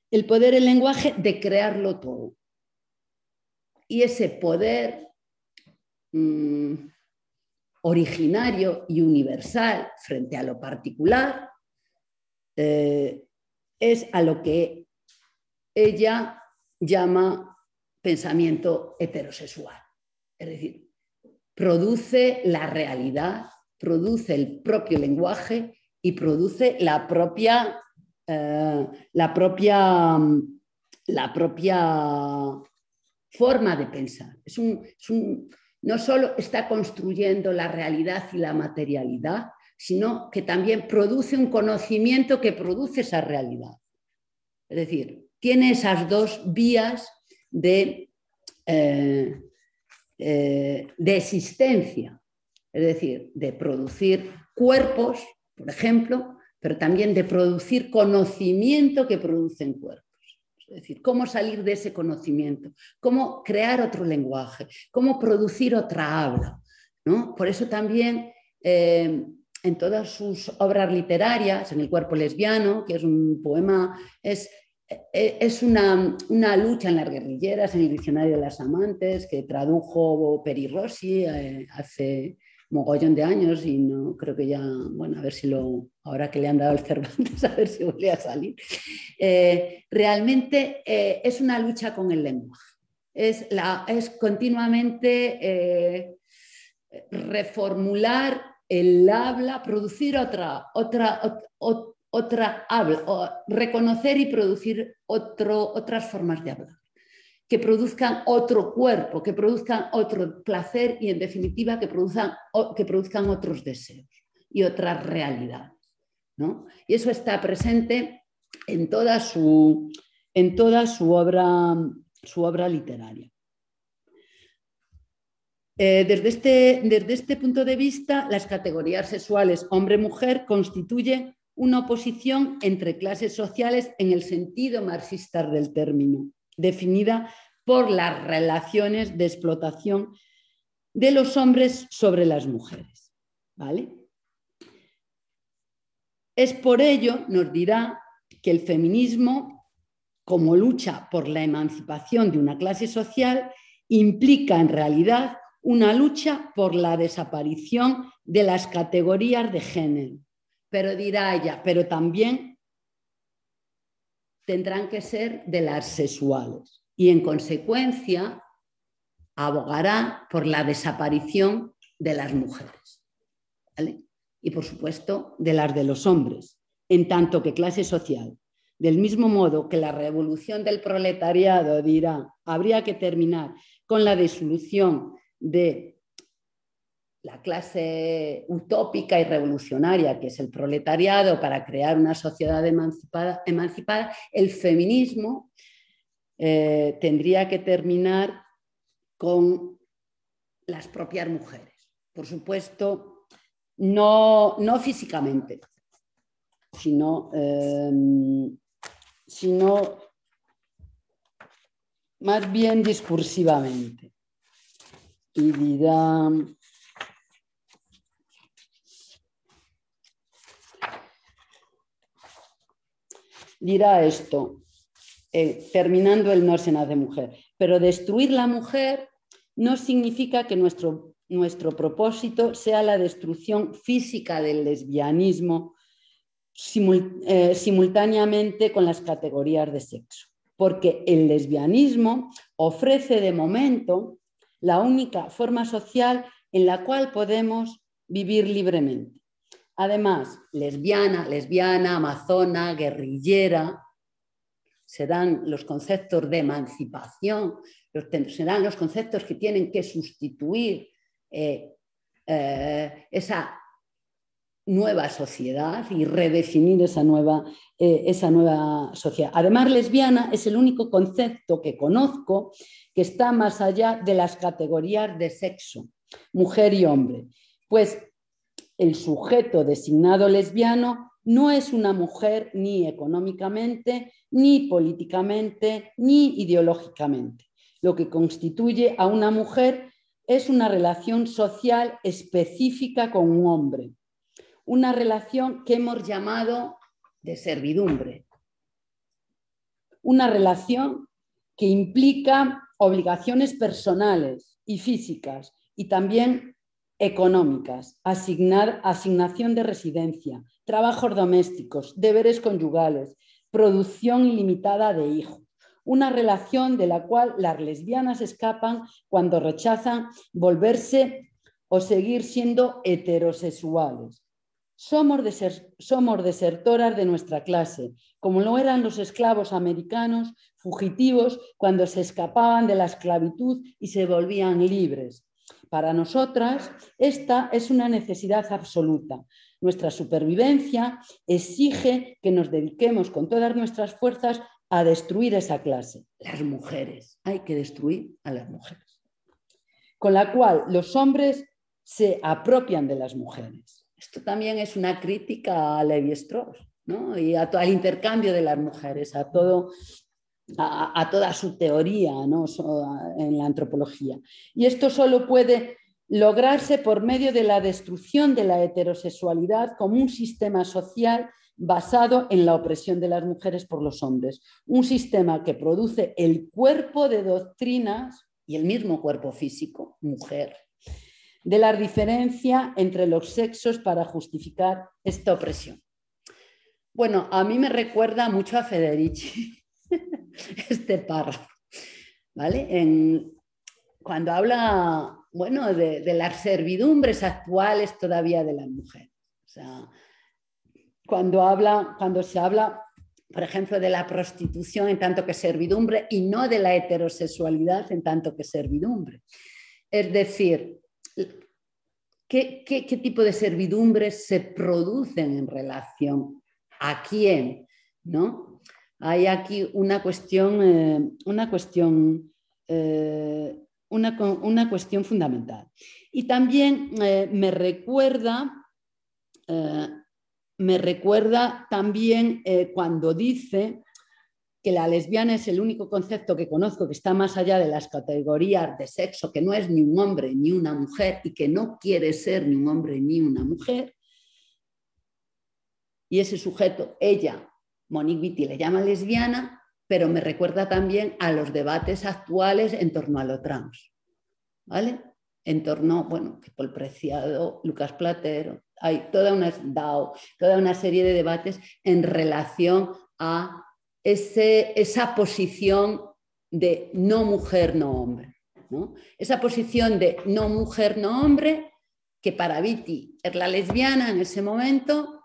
el poder el lenguaje de crearlo todo. Y ese poder mm, originario y universal frente a lo particular eh, es a lo que ella llama pensamiento heterosexual. Es decir, produce la realidad, produce el propio lenguaje y produce la propia, eh, la propia, la propia forma de pensar. Es no solo está construyendo la realidad y la materialidad, sino que también produce un conocimiento que produce esa realidad. Es decir, tiene esas dos vías de, eh, eh, de existencia, es decir, de producir cuerpos por ejemplo, pero también de producir conocimiento que producen cuerpos. Es decir, cómo salir de ese conocimiento, cómo crear otro lenguaje, cómo producir otra habla. ¿no? Por eso también eh, en todas sus obras literarias, en El cuerpo lesbiano, que es un poema, es, eh, es una, una, lucha en las guerrilleras, en el diccionario de las amantes, que tradujo Peri Rossi eh, hace mogollón de años y no creo que ya, bueno, a ver si lo, ahora que le han dado el Cervantes, a ver si vuelve a salir. Eh, realmente eh, es una lucha con el lenguaje. Es, la, es continuamente eh, reformular el habla, producir otra, otra, otra habla, reconocer y producir otro, otras formas de hablar que produzcan otro cuerpo, que produzcan otro placer y en definitiva que produzcan, que produzcan otros deseos y otras realidades. Y eso está presente en toda su, en toda su, obra, su obra literaria. Eh, desde, este, desde este punto de vista, las categorías sexuales hombre-mujer constituyen una oposición entre clases sociales en el sentido marxista del término definida por las relaciones de explotación de los hombres sobre las mujeres. ¿vale? Es por ello, nos dirá, que el feminismo, como lucha por la emancipación de una clase social, implica en realidad una lucha por la desaparición de las categorías de género. Pero dirá ella, pero también tendrán que ser de las sexuales y en consecuencia abogará por la desaparición de las mujeres y por supuesto de las de los hombres, en tanto que clase social. Del mismo modo que la revolución del proletariado dirá, habría que terminar con la disolución de la clase utópica y revolucionaria que es el proletariado para crear una sociedad emancipada, el feminismo eh, tendría que terminar con las propias mujeres. Por supuesto, no, físicamente, sino, em, sino más bien discursivamente. Y dirá, dirá esto. eh, terminando el no se nace mujer. Pero destruir la mujer no significa que nuestro, nuestro propósito sea la destrucción física del lesbianismo eh, simultáneamente con las categorías de sexo. Porque el lesbianismo ofrece de momento la única forma social en la cual podemos vivir libremente. Además, lesbiana, lesbiana, amazona, guerrillera, serán los conceptos de emancipación, serán los conceptos que tienen que sustituir eh, eh, esa nueva sociedad y redefinir esa nueva, eh, esa nueva sociedad. Además, lesbiana es el único concepto que conozco que está más allá de las categorías de sexo, mujer y hombre, pues el sujeto designado lesbiano no es una mujer ni económicamente, ni políticamente, ni ideológicamente. Lo que constituye a una mujer es una relación social específica con un hombre, una relación que hemos llamado de servidumbre, una relación que implica obligaciones personales y físicas y también económicas, asignación de residencia, trabajos domésticos, deberes conyugales, producción ilimitada de hijos. Una relación de la cual las lesbianas escapan cuando rechazan volverse o seguir siendo heterosexuales. Somos desertoras de nuestra clase, como lo eran los esclavos americanos fugitivos cuando se escapaban de la esclavitud y se volvían libres. Para nosotras, esta es una necesidad absoluta. Nuestra supervivencia exige que nos dediquemos con todas nuestras fuerzas a destruir esa clase, las mujeres. Hay que destruir a las mujeres. Con la cual los hombres se apropian de las mujeres. Esto también es una crítica a Levi Strauss ¿no? y a, al intercambio de las mujeres, a todo a, toda su teoría en la antropología. Y esto solo puede lograrse por medio de la destrucción de la heterosexualidad como un sistema social basado en la opresión de las mujeres por los hombres. Un sistema que produce el cuerpo de doctrinas y el mismo cuerpo físico, mujer, de la diferencia entre los sexos para justificar esta opresión. Bueno, a mí me recuerda mucho a Federici, este párrafo. ¿Vale? cuando habla, bueno, de, las servidumbres actuales todavía de las mujeres. cuando, habla, cuando se habla, por ejemplo, de la prostitución en tanto que servidumbre y no de la heterosexualidad en tanto que servidumbre. Es decir, ¿qué, qué tipo de servidumbres se producen en relación a quién? ¿no? Hay aquí una cuestión, eh, una cuestión, eh, una, cuestión fundamental. Y también eh, me recuerda, me recuerda también cuando dice que la lesbiana es el único concepto que conozco que está más allá de las categorías de sexo, que no es ni un hombre ni una mujer y que no quiere ser ni un hombre ni una mujer. Y ese sujeto, ella, Monique Witty le llama lesbiana, pero me recuerda también a los debates actuales en torno a lo trans. ¿Vale? En torno, bueno, que Paul Preciado, Lucas Platero, hay toda una, toda una serie de debates en relación a ese, esa posición de no mujer, no hombre. ¿no? Esa posición de no mujer, no hombre, que para Vitti es la lesbiana en ese momento,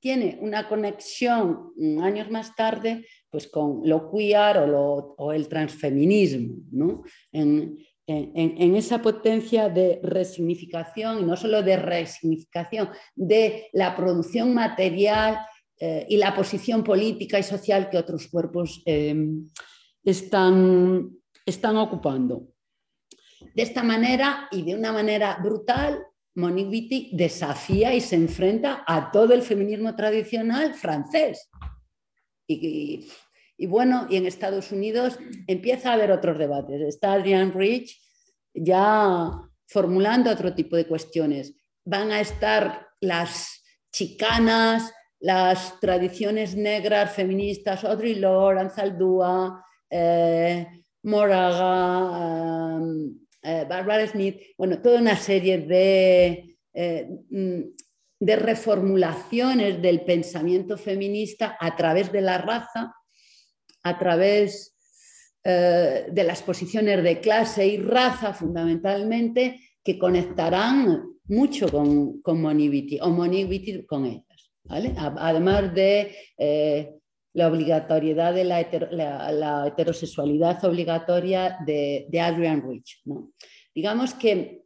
tiene una conexión años más tarde pues con lo queer o, el transfeminismo, ¿no? en, esa potencia de resignificación, y no solo de resignificación, de la producción material eh, y la posición política y social que otros cuerpos em, están ocupando. De esta manera y de una manera brutal, Monique Wittig desafía y se enfrenta a todo el feminismo tradicional francés. Y, bueno, y en Estados Unidos empieza a haber otros debates. Está Adrian Rich ya formulando otro tipo de cuestiones. Van a estar las chicanas las tradiciones negras feministas, Audre Lorde, Anzaldúa, eh, Moraga, eh, Barbara Smith, bueno, toda una serie de, mm, de reformulaciones del pensamiento feminista a través de la raza, a través de las posiciones de clase y raza fundamentalmente, que conectarán mucho con, con Moniviti o Moniviti con ellas. Además de eh, la obligatoriedad de la, heterosexualidad obligatoria de, Adrian Rich. Digamos que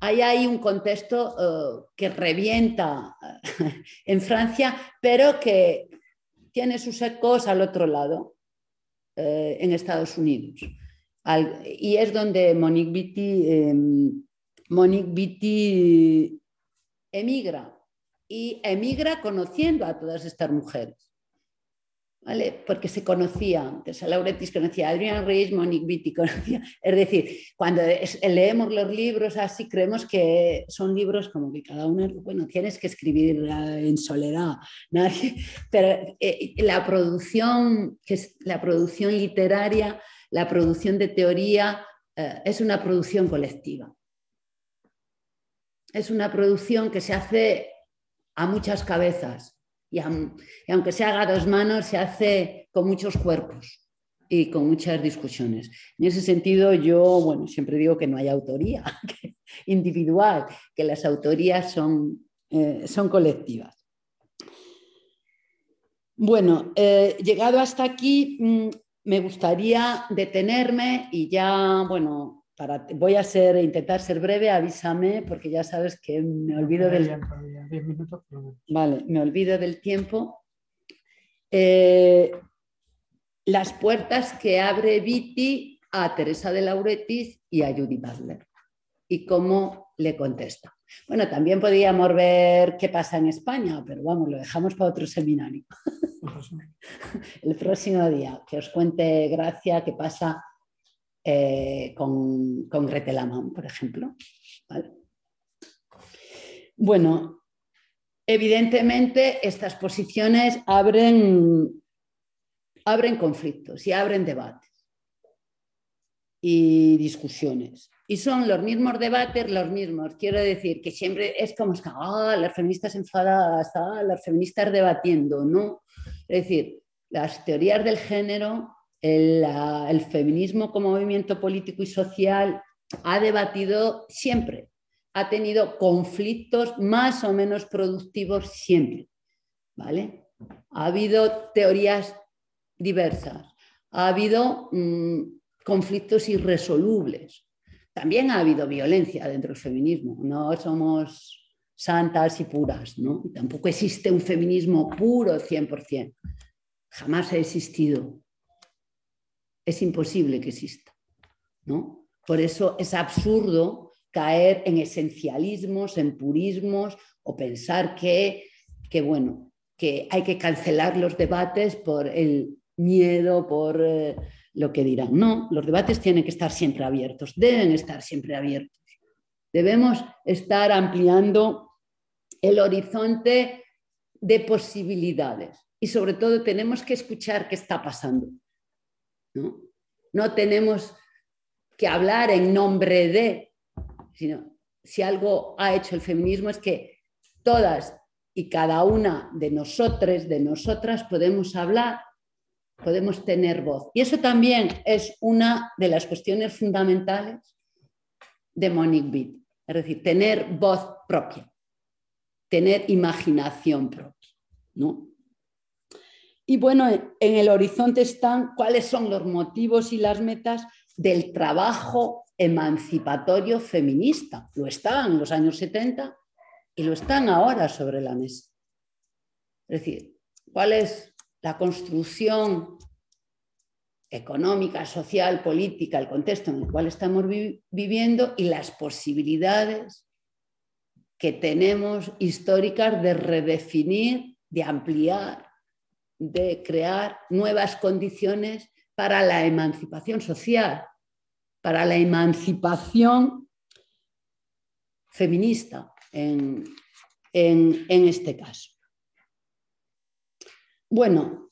hay ahí un contexto eh, que revienta en Francia, pero que tiene sus ecos al otro lado, eh, en Estados Unidos. y es donde em, Monique Vitti emigra y emigra conociendo a todas estas mujeres. ¿Vale? Porque se conocían, Tessa Lauretis conocía a Adrian Rich, Monique Vitti conocía. Es decir, cuando leemos los libros así, creemos que son libros como que cada uno, bueno, tienes que escribir en soledad, pero eh, la producción, que es la producción literaria, la producción de teoría, eh, es una producción colectiva es una producción que se hace a muchas cabezas y, aunque se haga a dos manos, se hace con muchos cuerpos y con muchas discusiones. En ese sentido, yo bueno, siempre digo que no hay autoría individual, que las autorías son, eh, son colectivas. Bueno, eh, llegado hasta aquí, mm, me gustaría detenerme y ya, bueno, voy a ser, intentar ser breve, avísame, porque ya sabes que me olvido del... Vale, me olvido del tiempo. Eh, las puertas que abre Viti a Teresa de Lauretis y a Judy Butler y cómo le contesta. Bueno, también podríamos ver qué pasa en España, pero vamos, lo dejamos para otro seminario. El próximo día, que os cuente Gracia qué pasa eh, con, con Gretel por ejemplo. Bueno, evidentemente estas posiciones abren, abren conflictos y abren debates y discusiones. Y son los mismos debates, los mismos. Quiero decir que siempre es como, ah, las feministas enfadadas, ah, las feministas debatiendo, ¿no? Es decir, las teorías del género el, feminismo como movimiento político y social ha debatido siempre, ha tenido conflictos más o menos productivos siempre. ¿vale? Ha habido teorías diversas, ha habido mm, conflictos irresolubles. También ha habido violencia dentro del feminismo. No somos santas y puras, ¿no? Tampoco existe un feminismo puro 100%. Jamás ha existido es imposible que exista. ¿no? Por eso es absurdo caer en esencialismos, en purismos o pensar que, bueno, que hay que cancelar los debates por el miedo, por eh, lo que dirán. No, los debates tienen que estar siempre abiertos, deben estar siempre abiertos. Debemos estar ampliando el horizonte de posibilidades y sobre todo tenemos que escuchar qué está pasando. ¿No? tenemos que hablar en nombre de, sino si algo ha hecho el feminismo es que todas y cada una de nosotros, de nosotras, podemos hablar, podemos tener voz. Y eso también es una de las cuestiones fundamentales de Monique Witt, es decir, tener voz propia, tener imaginación propia. ¿no? Y bueno, en el horizonte están cuáles son los motivos y las metas del trabajo emancipatorio feminista. Lo estaban en los años 70 y lo están ahora sobre la mesa. Es decir, cuál es la construcción económica, social, política, el contexto en el cual estamos viviendo y las posibilidades que tenemos históricas de redefinir, de ampliar de crear nuevas condiciones para la emancipación social, para la emancipación feminista en, este caso. bueno,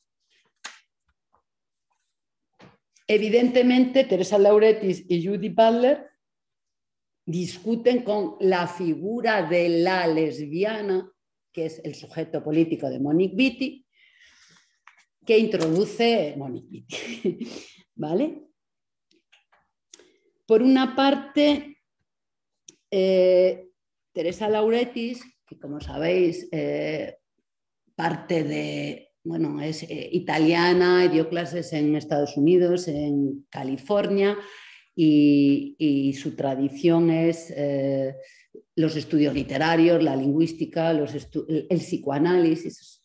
evidentemente Teresa Lauretis y Judy Butler discuten con la figura de la lesbiana, que es el sujeto político de Monique Beatty, que introduce Monique Beatty. ¿Vale? Por una parte, eh, Teresa Lauretis, que como sabéis, eh, parte de, bueno, es eh, italiana, dio clases en Estados Unidos, en California, y, su tradición es los estudios literarios, la lingüística, el, psicoanálisis.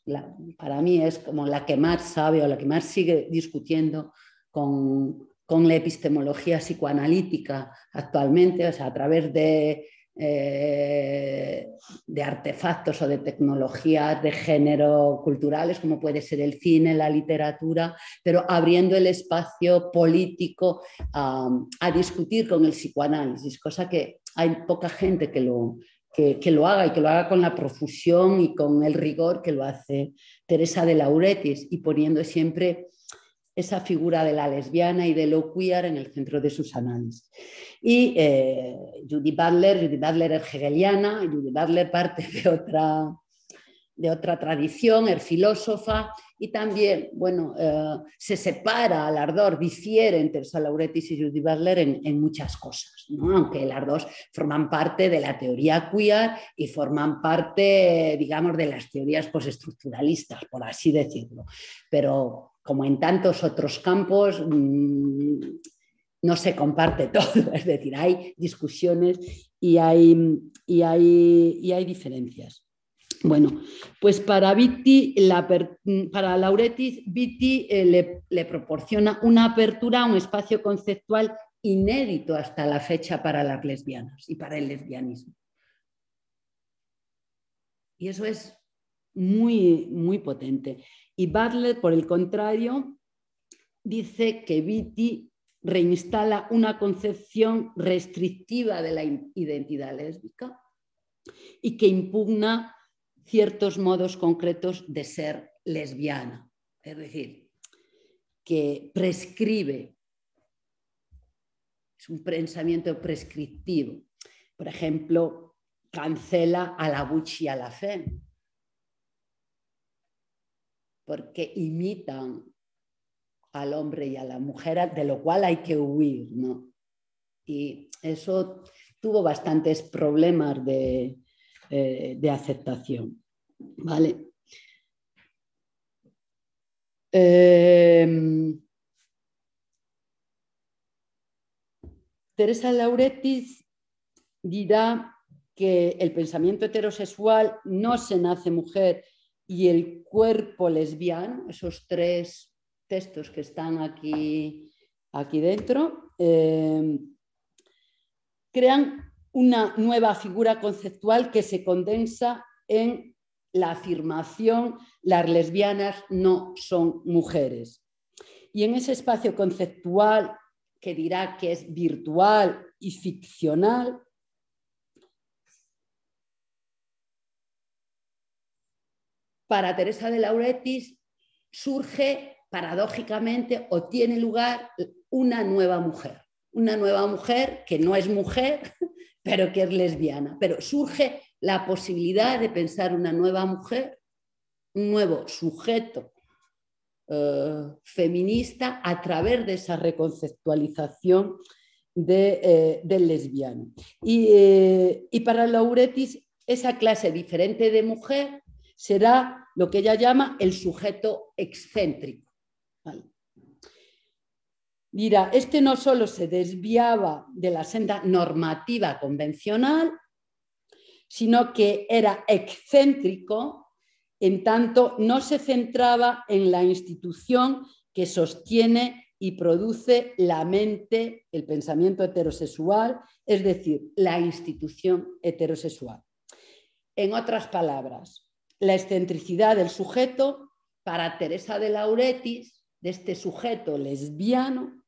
Para mí es como la que más sabe o la que más sigue discutiendo con, con la epistemología psicoanalítica actualmente, o sea, a través de, eh, de artefactos o de tecnologías de género culturales, como puede ser el cine, la literatura, pero abriendo el espacio político a, discutir con el psicoanálisis, cosa que hay poca gente que lo, que, lo haga y que lo haga con la profusión y con el rigor que lo hace Teresa de Lauretis y poniendo siempre esa figura de la lesbiana y de lo queer en el centro de sus análisis. Y eh, Judy Butler, Judy Butler es hegeliana, Judy Butler parte de otra, de otra tradición, es filósofa y también, bueno, eh, se separa al ardor, difiere entre Teresa Lauretis y Judy Butler en, muchas cosas, aunque las dos forman parte de la teoría queer y forman parte, digamos, de las teorías postestructuralistas, por así decirlo. Pero como en tantos otros campos, mm, no se comparte todo, es decir, hay discusiones y hay, y hay, hay diferencias. Bueno, pues para Vitti, para Lauretis, Vitti eh, le, proporciona una apertura a un espacio conceptual inédito hasta la fecha para las lesbianas y para el lesbianismo. Y eso es muy, muy potente. Y Bartlett, por el contrario, dice que Vitti reinstala una concepción restrictiva de la identidad lésbica y que impugna ciertos modos concretos de ser lesbiana. Es decir, que prescribe, es un pensamiento prescriptivo. Por ejemplo, cancela a la buchi y a la fe, porque imitan al hombre y a la mujer, de lo cual hay que huir, ¿no? Y eso tuvo bastantes problemas de, eh, aceptación, ¿vale? Em, Teresa Lauretis dirá que el pensamiento heterosexual no se nace mujer y el cuerpo lesbiano, esos tres textos que están aquí, aquí dentro, eh, crean una nueva figura conceptual que se condensa en la afirmación las lesbianas no son mujeres. Y en ese espacio conceptual que dirá que es virtual y ficcional, para Teresa de Lauretis surge paradójicamente o tiene lugar una nueva mujer. Una nueva mujer que no es mujer, pero que es lesbiana. Pero surge la posibilidad de pensar una nueva mujer, un nuevo sujeto eh, feminista a través de esa reconceptualización eh, del lesbiano. Y, eh, y para Lauretis, esa clase diferente de mujer será lo que ella llama el sujeto excéntrico. Mira, este no solo se desviaba de la senda normativa convencional, sino que era excéntrico en tanto no se centraba en la institución que sostiene y produce la mente, el pensamiento heterosexual, es decir, la institución heterosexual. En otras palabras, la excentricidad del sujeto para Teresa de Lauretis, de este sujeto lesbiano,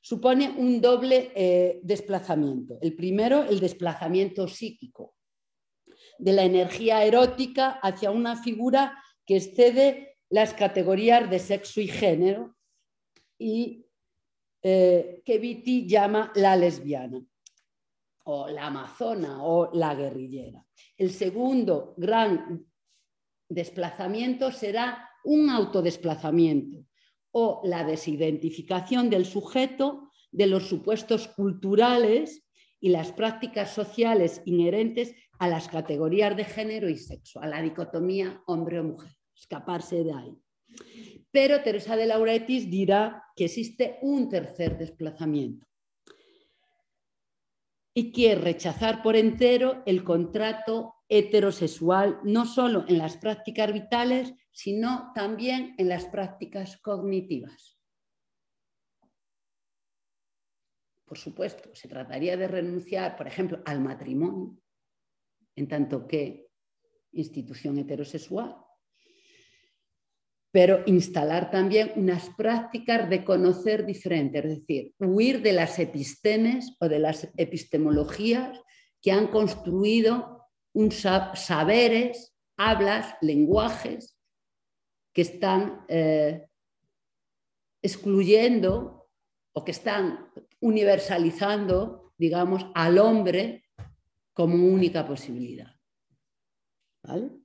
supone un doble eh, desplazamiento. El primero, el desplazamiento psíquico, de la energía erótica hacia una figura que excede las categorías de sexo y género y eh, que Viti llama la lesbiana o la amazona o la guerrillera. El segundo gran desplazamiento será un autodesplazamiento o la desidentificación del sujeto de los supuestos culturales y las prácticas sociales inherentes a las categorías de género y sexo, a la dicotomía hombre o mujer, escaparse de ahí. Pero Teresa de Lauretis dirá que existe un tercer desplazamiento y quiere rechazar por entero el contrato heterosexual, no solo en las prácticas vitales, sino también en las prácticas cognitivas. Por supuesto, se trataría de renunciar, por ejemplo, al matrimonio, en tanto que institución heterosexual, pero instalar también unas prácticas de conocer diferentes, es decir, huir de las epistemes o de las epistemologías que han construido un saberes, hablas, lenguajes que están eh, excluyendo o que están universalizando, digamos, al hombre como única posibilidad. ¿Vale?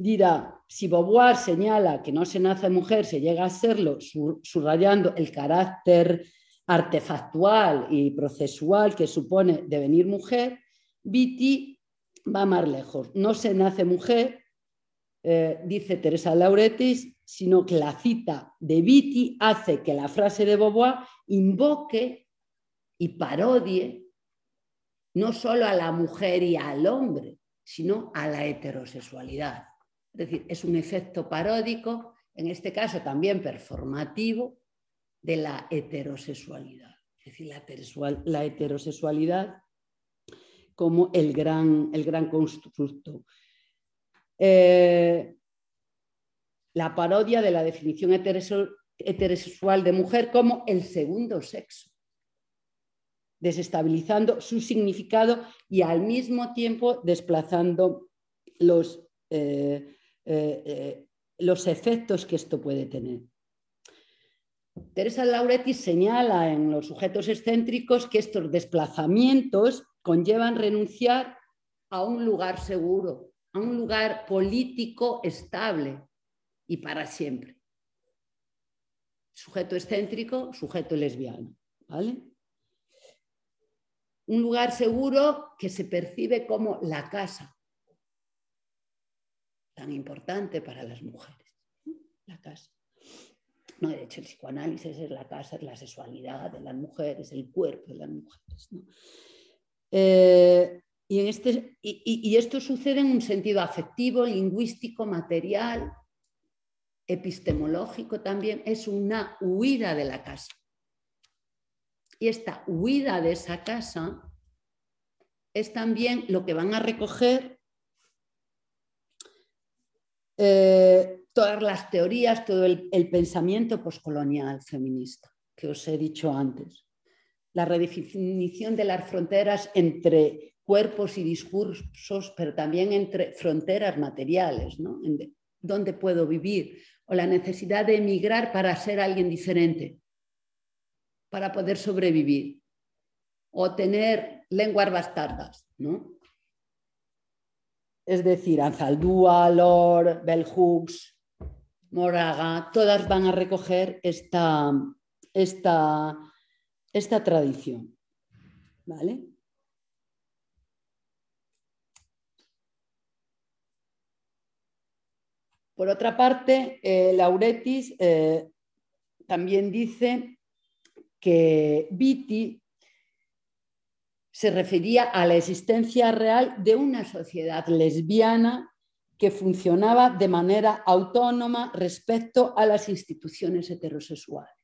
Dirá, si Beauvoir señala que no se nace mujer, se llega a serlo, subrayando el carácter artefactual y procesual que supone devenir mujer, Viti va más lejos. No se nace mujer, eh, dice Teresa Lauretis, sino que la cita de Viti hace que la frase de Beauvoir invoque y parodie no solo a la mujer y al hombre, sino a la heterosexualidad. Es decir, es un efecto paródico, en este caso también performativo, de la heterosexualidad. Es decir, la, heterosexualidad como el gran, el gran constructo. Eh, la parodia de la definición heterosexual de mujer como el segundo sexo, desestabilizando su significado y al mismo tiempo desplazando los, eh, eh, los efectos que esto puede tener. Teresa Lauretis señala en los sujetos excéntricos que estos desplazamientos conllevan renunciar a un lugar seguro, a un lugar político estable y para siempre. Sujeto excéntrico, sujeto lesbiano. ¿vale? Un lugar seguro que se percibe como la casa, tan importante para las mujeres. La casa. No, de hecho, el psicoanálisis es la casa, es la sexualidad de las mujeres, el cuerpo de las mujeres. Eh, y, este, y, esto sucede en un sentido afectivo, lingüístico, material, epistemológico también. Es una huida de la casa. Y esta huida de esa casa es también lo que van a recoger eh, todas las teorías, todo el, pensamiento poscolonial feminista que os he dicho antes. La redefinición de las fronteras entre cuerpos y discursos, pero también entre fronteras materiales, ¿no? ¿Dónde puedo vivir? O la necesidad de emigrar para ser alguien diferente, para poder sobrevivir. O tener lenguas bastardas, ¿no? Es decir, Anzaldúa, Lord, Bell Hooks, Moraga, todas van a recoger esta, esta, esta tradición. ¿Vale? Por otra parte, eh, Lauretis eh, también dice que Viti se refería a la existencia real de una sociedad lesbiana que funcionaba de manera autónoma respecto a las instituciones heterosexuales.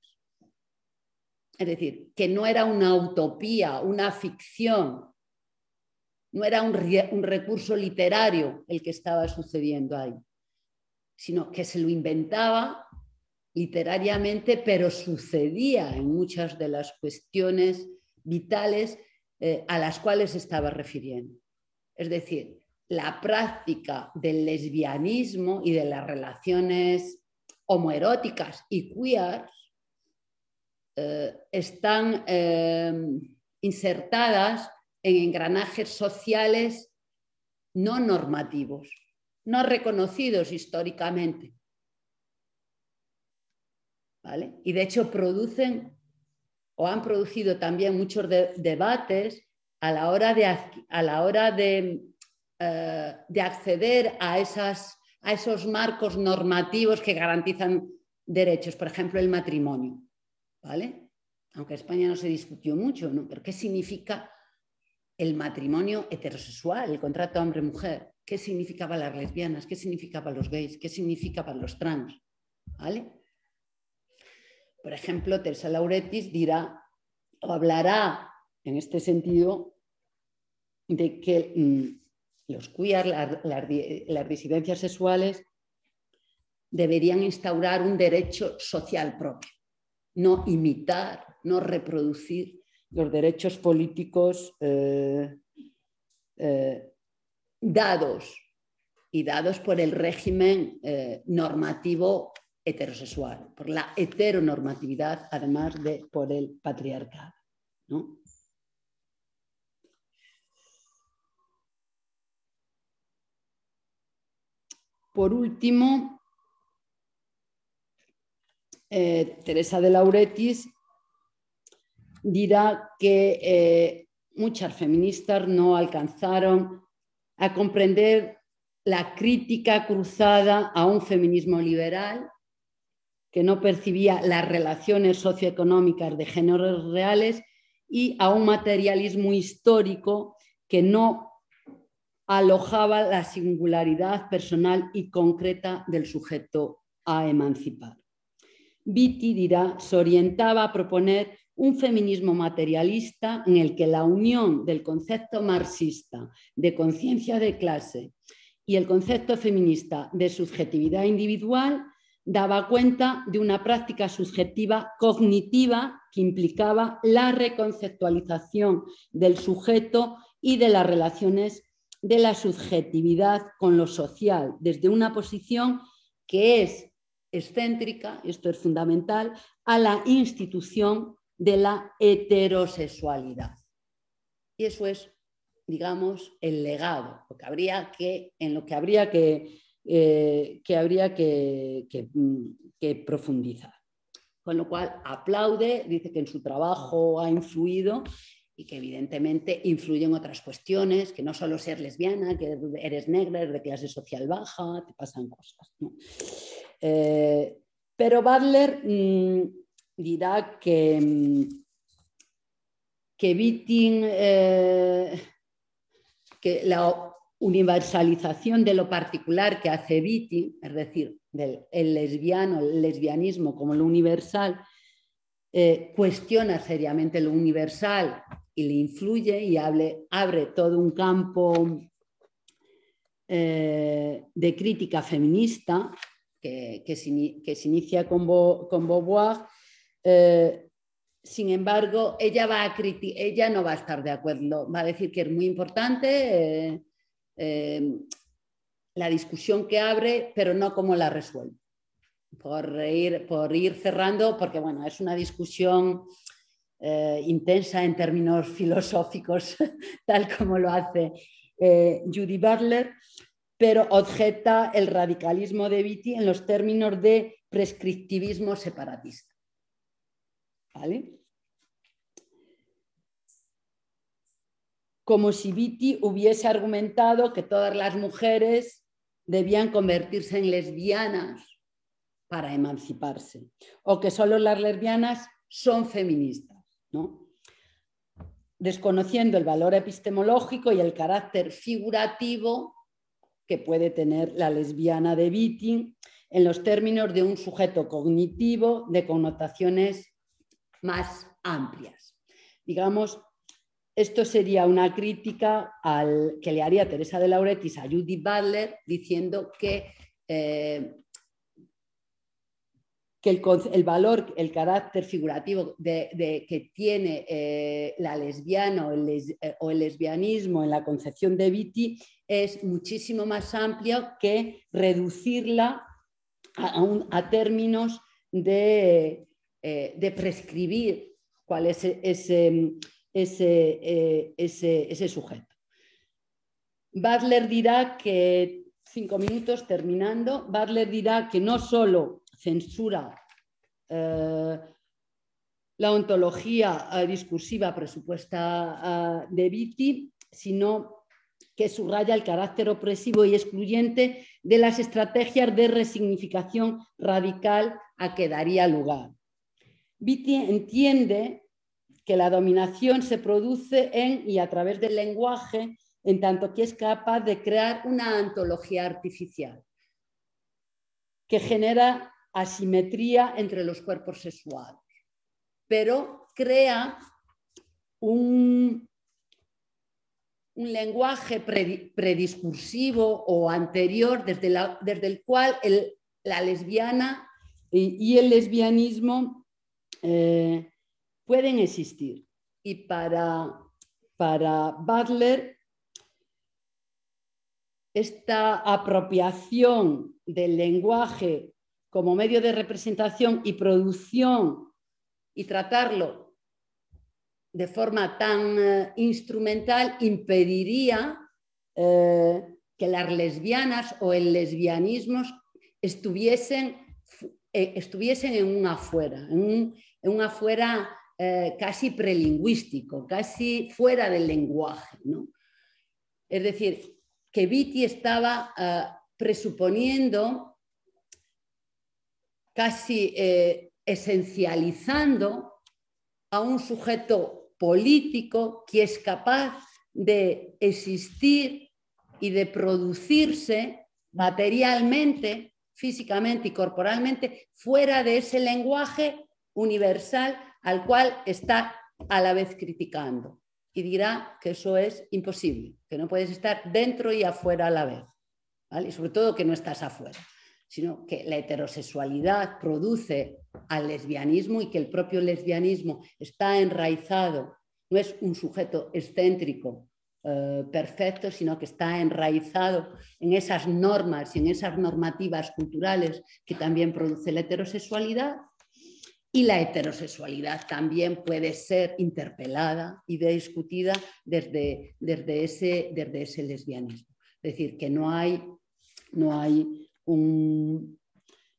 Es decir, que no era una utopía, una ficción, no era un, recurso literario el que estaba sucediendo ahí, sino que se lo inventaba literariamente, pero sucedía en muchas de las cuestiones vitales eh, a las cuales estaba refiriendo. Es decir, la práctica del lesbianismo y de las relaciones homoeróticas y queer eh, están eh, insertadas en engranajes sociales no normativos, no reconocidos históricamente. Y de hecho producen o han producido también muchos debates a la hora de, a la hora de, eh, de acceder a, esas, a esos marcos normativos que garantizan derechos, por ejemplo, el matrimonio. ¿vale? Aunque en España no se discutió mucho, ¿no? Pero ¿qué significa el matrimonio heterosexual, el contrato hombre-mujer? ¿Qué significa para las lesbianas? ¿Qué significa para los gays? ¿Qué significa para los trans? ¿Vale? Por ejemplo, Teresa Lauretis dirá o hablará en este sentido de que mm, los queer, las disidencias sexuales, deberían instaurar un derecho social propio no imitar, no reproducir los derechos políticos eh, eh, dados y dados por el régimen eh, normativo heterosexual, por la heteronormatividad, además de por el patriarcado. Por último, eh, Teresa de Lauretis dirá que eh, muchas feministas no alcanzaron a comprender la crítica cruzada a un feminismo liberal que no percibía las relaciones socioeconómicas de géneros reales y a un materialismo histórico que no alojaba la singularidad personal y concreta del sujeto a emancipar. Vitti dirá, se orientaba a proponer un feminismo materialista en el que la unión del concepto marxista de conciencia de clase y el concepto feminista de subjetividad individual daba cuenta de una práctica subjetiva cognitiva que implicaba la reconceptualización del sujeto y de las relaciones de la subjetividad con lo social, desde una posición que es excéntrica, esto es fundamental, a la institución de la heterosexualidad. Y eso es, digamos, el legado, habría que, en lo que habría que, eh, que habría que, que profundizar. Con lo cual aplaude, dice que en su trabajo ha influido y que evidentemente influyen otras cuestiones, que no solo ser lesbiana, que eres negra, eres de clase social baja, te pasan cosas. Eh, pero Butler mm, dirá que, mm, que eh, que la universalización de lo particular que hace Witting, es decir, del el lesbiano, el lesbianismo como lo universal, eh, cuestiona seriamente lo universal y le influye y abre todo un campo de crítica feminista que, se, inicia con, Beauvoir. Eh, sin embargo, ella, ella no va a estar de acuerdo, va a decir que es muy importante eh, eh, la discusión que abre, pero no cómo la resuelve. Por ir, por ir cerrando, porque bueno, es una discusión intensa en términos filosóficos, tal como lo hace Judy Butler pero objeta el radicalismo de Vitti en los términos de prescriptivismo separatista. ¿Vale? Como si Vitti hubiese argumentado que todas las mujeres debían convertirse en lesbianas para emanciparse, o que solo las lesbianas son feministas, desconociendo el valor epistemológico y el carácter figurativo que puede tener la lesbiana de Witting en los términos de un sujeto cognitivo de connotaciones más amplias. Digamos, esto sería una crítica al, que le haría Teresa de Lauretis a Judy Butler diciendo que, eh, que el, valor, el carácter figurativo de, que tiene eh, la lesbiana eh, o el, lesbianismo en la concepción de Vitti es muchísimo más amplio que reducirla a, términos de, de, prescribir cuál es ese, ese, ese, ese sujeto. Butler dirá que, cinco minutos terminando, Butler dirá que no solo censura eh, la ontología eh, discursiva presupuesta eh, de Vitti, sino que subraya el carácter opresivo y excluyente de las estrategias de resignificación radical a que daría lugar. Vitti entiende que la dominación se produce en y a través del lenguaje en tanto que es capaz de crear una antología artificial que genera asimetría entre los cuerpos sexuales, pero crea un, un lenguaje prediscursivo o anterior desde, el cual la lesbiana y, el lesbianismo eh, pueden existir. Y para, para Butler, esta apropiación del lenguaje como medio de representación y producción y tratarlo de forma tan eh, instrumental impediría eh, que las lesbianas o el lesbianismo estuviesen, eh, estuviesen en un afuera, en un, afuera casi prelingüístico, casi fuera del lenguaje. Es decir, que Vitti estaba presuponiendo casi eh, esencializando a un sujeto político que es capaz de existir y de producirse materialmente, físicamente y corporalmente fuera de ese lenguaje universal al cual está a la vez criticando. Y dirá que eso es imposible, que no puedes estar dentro y afuera a la vez. Y sobre todo que no estás afuera sino que la heterosexualidad produce al lesbianismo y que el propio lesbianismo está enraizado, no es un sujeto excéntrico eh, perfecto, sino que está enraizado en esas normas y en esas normativas culturales que también produce la heterosexualidad. Y la heterosexualidad también puede ser interpelada y discutida desde, desde, ese, desde ese lesbianismo. Es decir, que no hay, no hay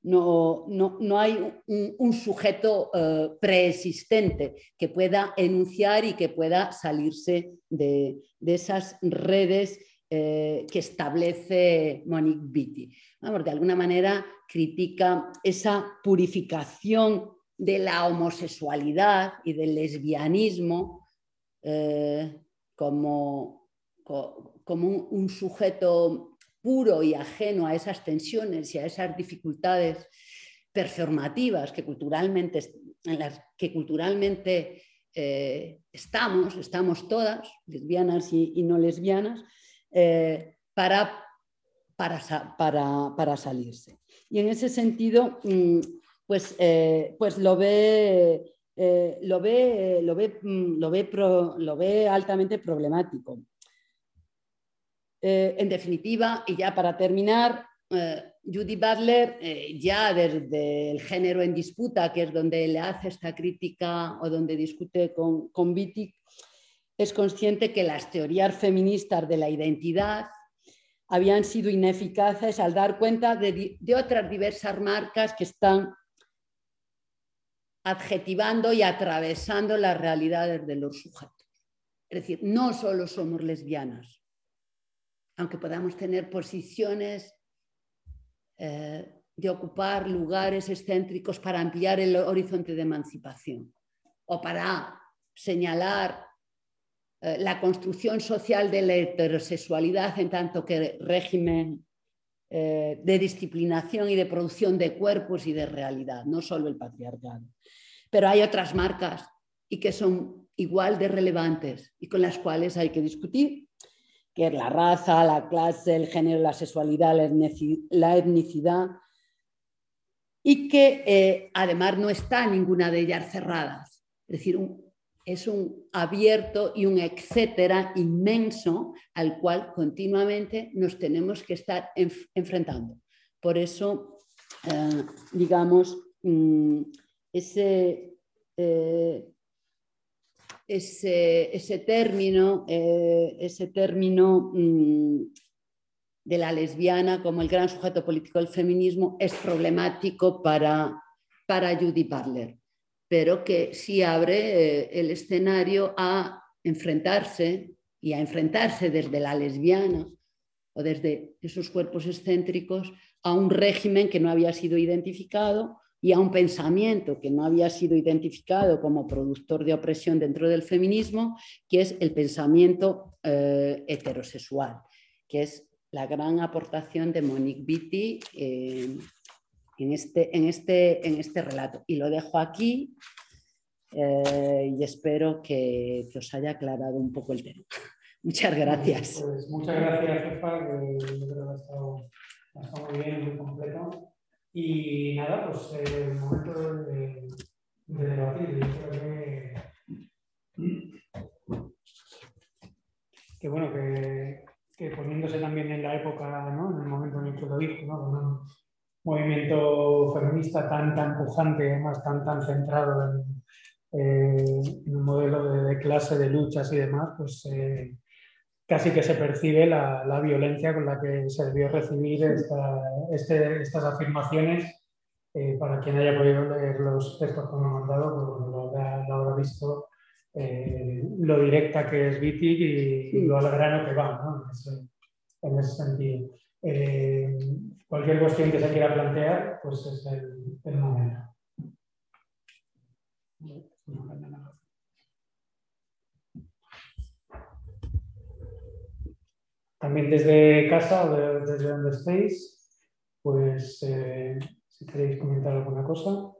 no, no, hay un, sujeto eh, preexistente que pueda enunciar y que pueda salirse de, esas redes eh, que establece Monique Beatty. Vamos, de alguna manera critica esa purificación de la homosexualidad y del lesbianismo eh, como, como un, sujeto puro y ajeno a esas tensiones y a esas dificultades performativas que culturalmente, en las que culturalmente eh, estamos, estamos todas, lesbianas y, no lesbianas, eh, para, para, para, salirse. Y en ese sentido, mm, pues, eh, pues lo ve, lo ve, lo ve, mm, lo ve, lo ve altamente problemático. Eh, en definitiva, y ya para terminar, eh, Judy Butler, eh, ya desde el género en disputa, que es donde le hace esta crítica o donde discute con, con es consciente que las teorías feministas de la identidad habían sido ineficaces al dar cuenta de, de otras diversas marcas que están adjetivando y atravesando las realidades de los sujetos. Es decir, no solo somos lesbianas, aunque podamos tener posiciones eh, de ocupar lugares excéntricos para ampliar el horizonte de emancipación o para señalar eh, la construcción social de la heterosexualidad en tanto que régimen eh, de disciplinación y de producción de cuerpos y de realidad, no solo el patriarcado. Pero hay otras marcas y que son igual de relevantes y con las cuales hay que discutir que es la raza, la clase, el género, la sexualidad, la etnicidad, y que eh, además no está ninguna de ellas cerradas. Es decir, es un abierto y un etcétera inmenso al cual continuamente nos tenemos que estar enfrentando. Por eso, eh, digamos, mm, ese, eh, ese, ese, término, ese término mm, de la lesbiana como el gran sujeto político del feminismo es problemático para, para Judy Butler, pero que sí abre eh, el escenario a enfrentarse y a enfrentarse desde la lesbiana o desde esos cuerpos excéntricos a un régimen que no había sido identificado y a un pensamiento que no había sido identificado como productor de opresión dentro del feminismo, que es el pensamiento eh, heterosexual, que es la gran aportación de Monique Vitti eh, en, este, en, este, en este relato. Y lo dejo aquí eh, y espero que, os haya aclarado un poco el tema. Muchas gracias. Pues muchas gracias, Jefa, que yo creo que ha estado, muy bien, muy completo. Y nada, pues eh, el momento de, de debatir. Yo creo que, que bueno, que que poniéndose también en la época, ¿no? en el momento en el que lo dijo, ¿no? Movimiento feminista tan, tan pujante, además tan, tan centrado en, eh, un modelo de, clase, de luchas y demás, pues eh, casi que se percibe la, la, violencia con la que se debió recibir esta, este, estas afirmaciones. Eh, para quien haya podido leer los textos que me han mandado, pues lo, lo habrá visto eh, lo directa que es Vitic y, lo al grano que va, ¿no? en, ese, sentido. Eh, cualquier cuestión que se quiera plantear, pues es el, momento. También desde casa o desde donde estéis, pues eh, si queréis comentar alguna cosa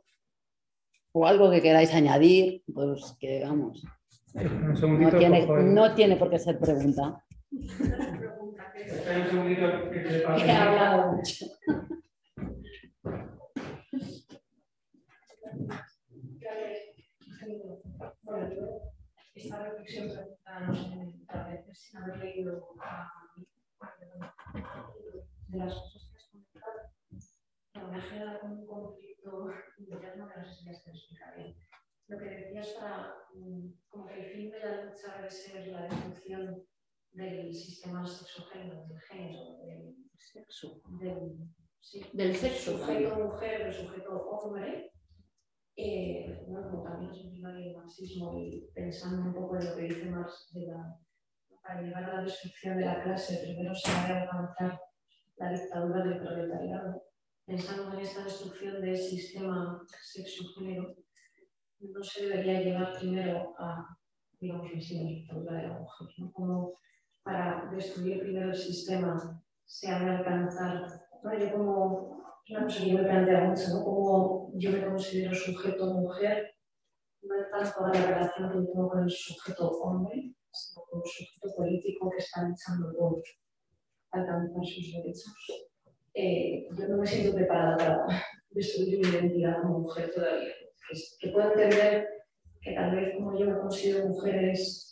o algo que queráis añadir, pues que vamos. No tiene, no tiene por qué ser pregunta. He hablado mucho. Esta reflexión no sé, tal vez sin haber leído de las cosas que has comentado, me ha generado un conflicto interno que no sé si me estoy explicando bien. Lo que decías para, mm, como que el fin de la lucha debe ser la destrucción del sistema sexogénero, del género, del sexo, del, sí, del sexo, sujeto mujer, del sujeto hombre, eh, bueno, como también es un del marxismo y pensando un poco en lo que dice Marx de la, para llegar a la destrucción de la clase, primero se debe alcanzar la dictadura del proletariado pensando en esta destrucción del sistema sexo-género, no se debería llevar primero a, digamos, la dictadura de la mujer, ¿no? Como para destruir primero el sistema se ha de alcanzar, ¿no? yo como, una cosa que yo me planteo mucho, ¿no? Como yo me considero sujeto mujer, no es tanto la relación que tengo con el sujeto hombre, sino con el sujeto político que está luchando por alcanzar sus derechos eh, yo no me siento preparada para destruir mi identidad como mujer todavía. Que, puedo entender que tal vez como yo me considero mujer es,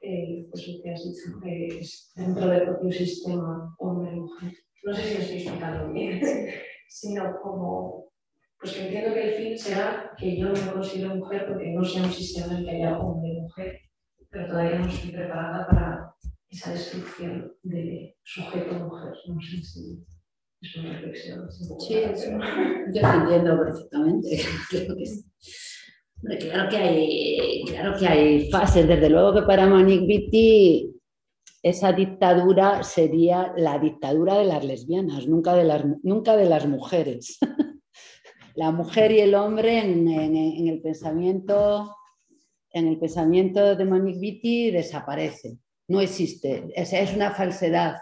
eh, pues lo que has dicho, que es dentro del propio sistema hombre-mujer. No sé si me estoy explicando bien, sino como, pues que entiendo que el fin será que yo no me considero mujer porque no sea un sistema en que haya hombre-mujer, pero todavía no estoy preparada para esa destrucción de sujeto-mujer. No sé si es una reflexión. Sí, yo te entiendo perfectamente. claro, que hay, claro que hay fases. Desde luego que para Monique Vitti esa dictadura sería la dictadura de las lesbianas, nunca de las, nunca de las mujeres. la mujer y el hombre en, el pensamiento en el pensamiento de Monique Vitti desaparece, no existe, es una falsedad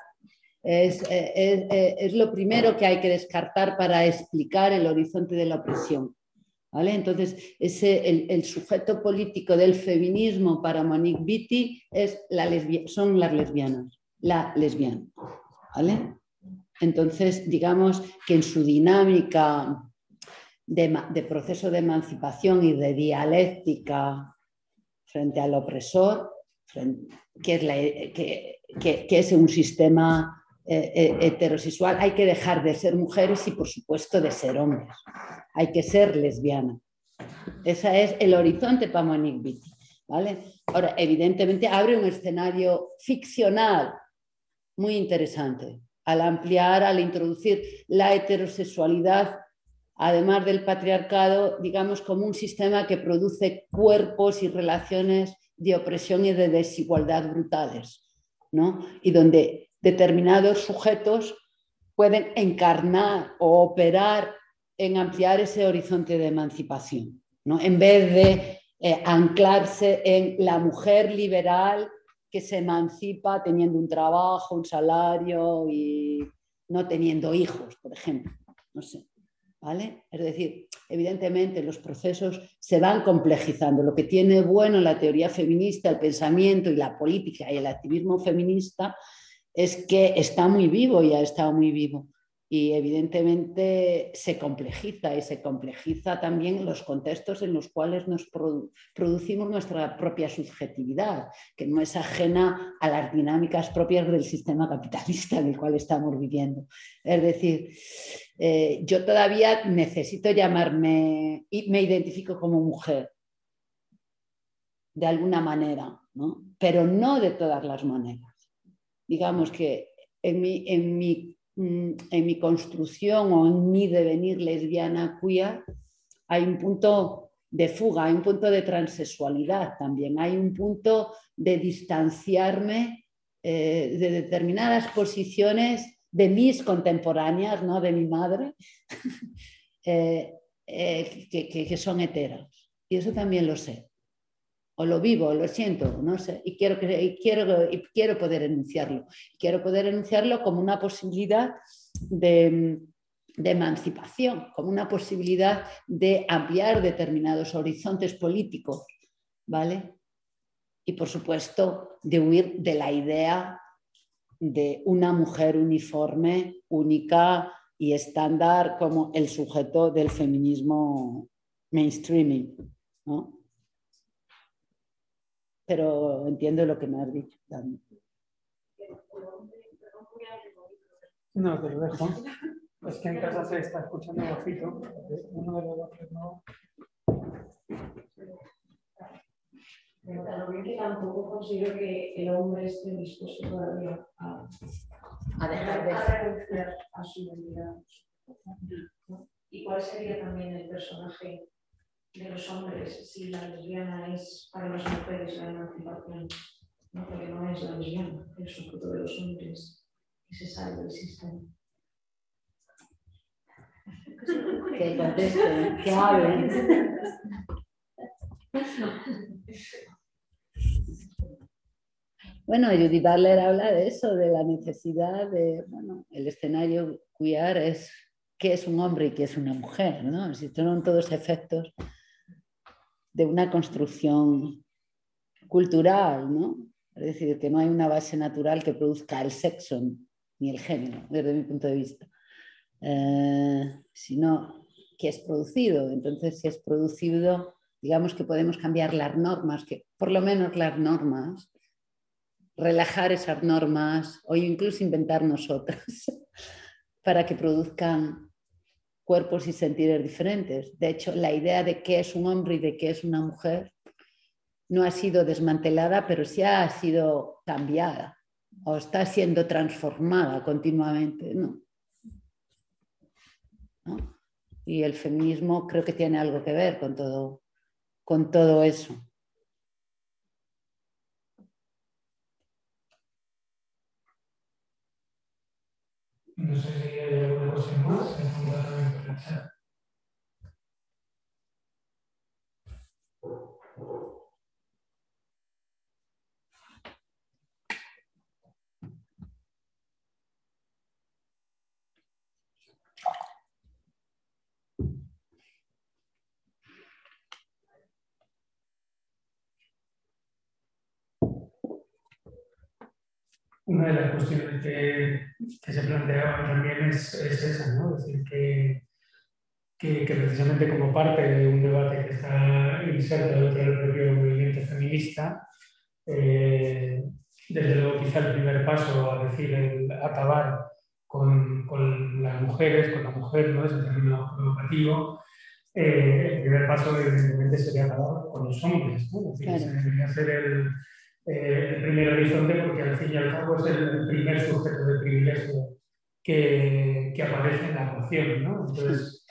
es, lo primero que hay que descartar para explicar el horizonte de la opresión. Entonces, ese, el, sujeto político del feminismo para Monique Vitti es son las lesbianas, la lesbiana. Entonces, digamos que en su dinámica de, proceso de emancipación y de dialéctica frente al opresor, que es, que es un sistema eh, eh, heterosexual, hay que dejar de ser mujeres y por supuesto de ser hombres. Hay que ser lesbiana. Ese es el horizonte para Monique Vitti. ¿vale? Ahora, evidentemente abre un escenario ficcional muy interesante al ampliar, al introducir la heterosexualidad, además del patriarcado, digamos, como un sistema que produce cuerpos y relaciones de opresión y de desigualdad brutales, ¿no? Y donde determinados sujetos pueden encarnar o operar en ampliar ese horizonte de emancipación, ¿no? en vez de eh, anclarse en la mujer liberal que se emancipa teniendo un trabajo, un salario y no teniendo hijos, por ejemplo. No sé. ¿Vale? Es decir, evidentemente los procesos se van complejizando. Lo que tiene bueno la teoría feminista, el pensamiento y la política y el activismo feminista es que está muy vivo y ha estado muy vivo. Y evidentemente se complejiza y se complejiza también los contextos en los cuales nos producimos nuestra propia subjetividad, que no es ajena a las dinámicas propias del sistema capitalista en el cual estamos viviendo. Es decir, eh, yo todavía necesito llamarme y me identifico como mujer, de alguna manera, ¿no? pero no de todas las maneras digamos que en mi, en mi, en mi construcción o en mi devenir lesbiana queer hay un punto de fuga, hay un punto de transexualidad también, hay un punto de distanciarme eh, de determinadas posiciones de mis contemporáneas, ¿no? de mi madre, eh, eh, que, que, son heteras. Y eso también lo sé o lo vivo, lo siento, no sé, y quiero, quiero, quiero poder enunciarlo. Quiero poder enunciarlo como una posibilidad de, emancipación, como una posibilidad de ampliar determinados horizontes políticos, ¿vale? Y por supuesto, de huir de la idea de una mujer uniforme, única y estándar como el sujeto del feminismo mainstreaming, ¿no? Pero entiendo lo que me has dicho también. No, te lo dejo. Es que en casa se está escuchando bajito. Uno de los dos no. Pero bien que tampoco considero que el hombre esté dispuesto todavía a, a dejar de renunciar a su identidad. ¿Y cuál sería también el personaje de los hombres si la lesbiana es para las mujeres la emancipación, ¿no? porque no es la lesbiana, es un fruto de los hombres que se sale del sistema. Que contesten, que hablen. Bueno, Judith Butler habla de eso, de la necesidad de, bueno, el escenario queer es qué es un hombre y qué es una mujer, ¿no? Son todos efectos de una construcción cultural, ¿no? Es decir, que no hay una base natural que produzca el sexo ni el género, desde mi punto de vista, eh, sino que es producido. Entonces, si es producido, digamos que podemos cambiar las normas, que por lo menos las normas, relajar esas normas o incluso inventar nosotras para que produzcan cuerpos y sentires diferentes. De hecho, la idea de qué es un hombre y de qué es una mujer no ha sido desmantelada, pero sí ha sido cambiada o está siendo transformada continuamente. Y el feminismo creo que tiene algo que ver con todo, con todo eso. No sé si hay alguna cosa más. Una de las cuestiones que, que se planteaban también es, es esa, ¿no? Es decir, que que, precisamente como parte de un debate que está inserto dentro del propio movimiento feminista, eh, desde luego quizá el primer paso a decir el acabar con, con, las mujeres, con la mujer, ¿no? es el término provocativo, eh, el primer paso evidentemente sería acabar con los hombres, ¿no? es decir, debería ser el, eh, el, primer horizonte porque al fin y al cabo es el, primer sujeto de privilegio que, que aparece en la ecuación. ¿no? Entonces,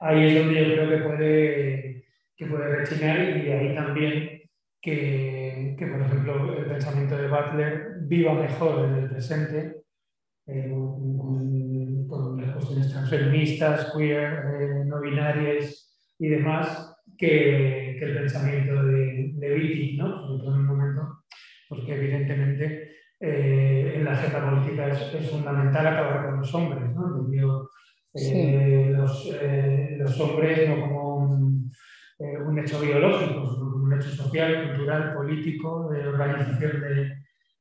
ahí es donde yo creo que puede, que puede rechinar y de ahí también que, que, por ejemplo, el pensamiento de Butler viva mejor en el presente eh, con, las cuestiones transfeministas, queer, eh, no binarias y demás, que, que el pensamiento de, de Vicky, ¿no? en un momento, porque evidentemente eh, en la agenda política es, es, fundamental acabar con los hombres, ¿no? Eh, los, eh, los, hombres no como un, un, hecho biológico, sino como un hecho social, cultural, político, de organización de,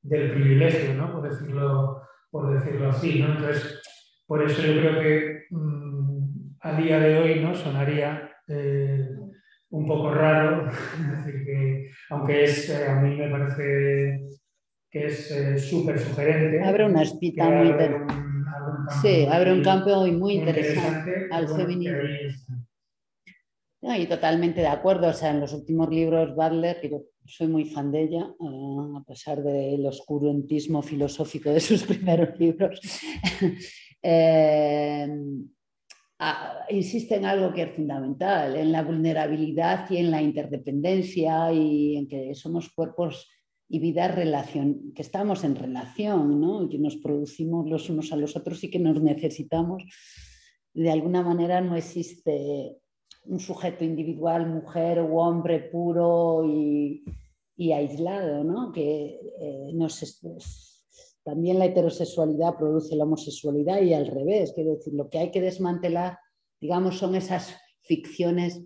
del privilegio, ¿no? por, decirlo, por decirlo así. ¿no? Entonces, por eso yo creo que mmm, a día de hoy ¿no? sonaría un poco raro, decir, que, aunque es, a mí me parece que es eh, súper sugerente. Abre una espita muy interesante. Sí, abre un campo muy interesante, al feminismo. y totalmente de acuerdo. O sea, en los últimos libros, Butler, que yo soy muy fan de ella, uh, a pesar del oscurantismo filosófico de sus primeros libros, eh, insiste en algo que es fundamental, en la vulnerabilidad y en la interdependencia y en que somos cuerpos y vidas relación, que estamos en relación, ¿no? que nos producimos los unos a los otros y que nos necesitamos. De alguna manera no existe un sujeto individual, mujer o hombre puro y, aislado, ¿no? que eh, también la heterosexualidad produce la homosexualidad y al revés. Quiero decir, lo que hay que desmantelar, digamos, son esas ficciones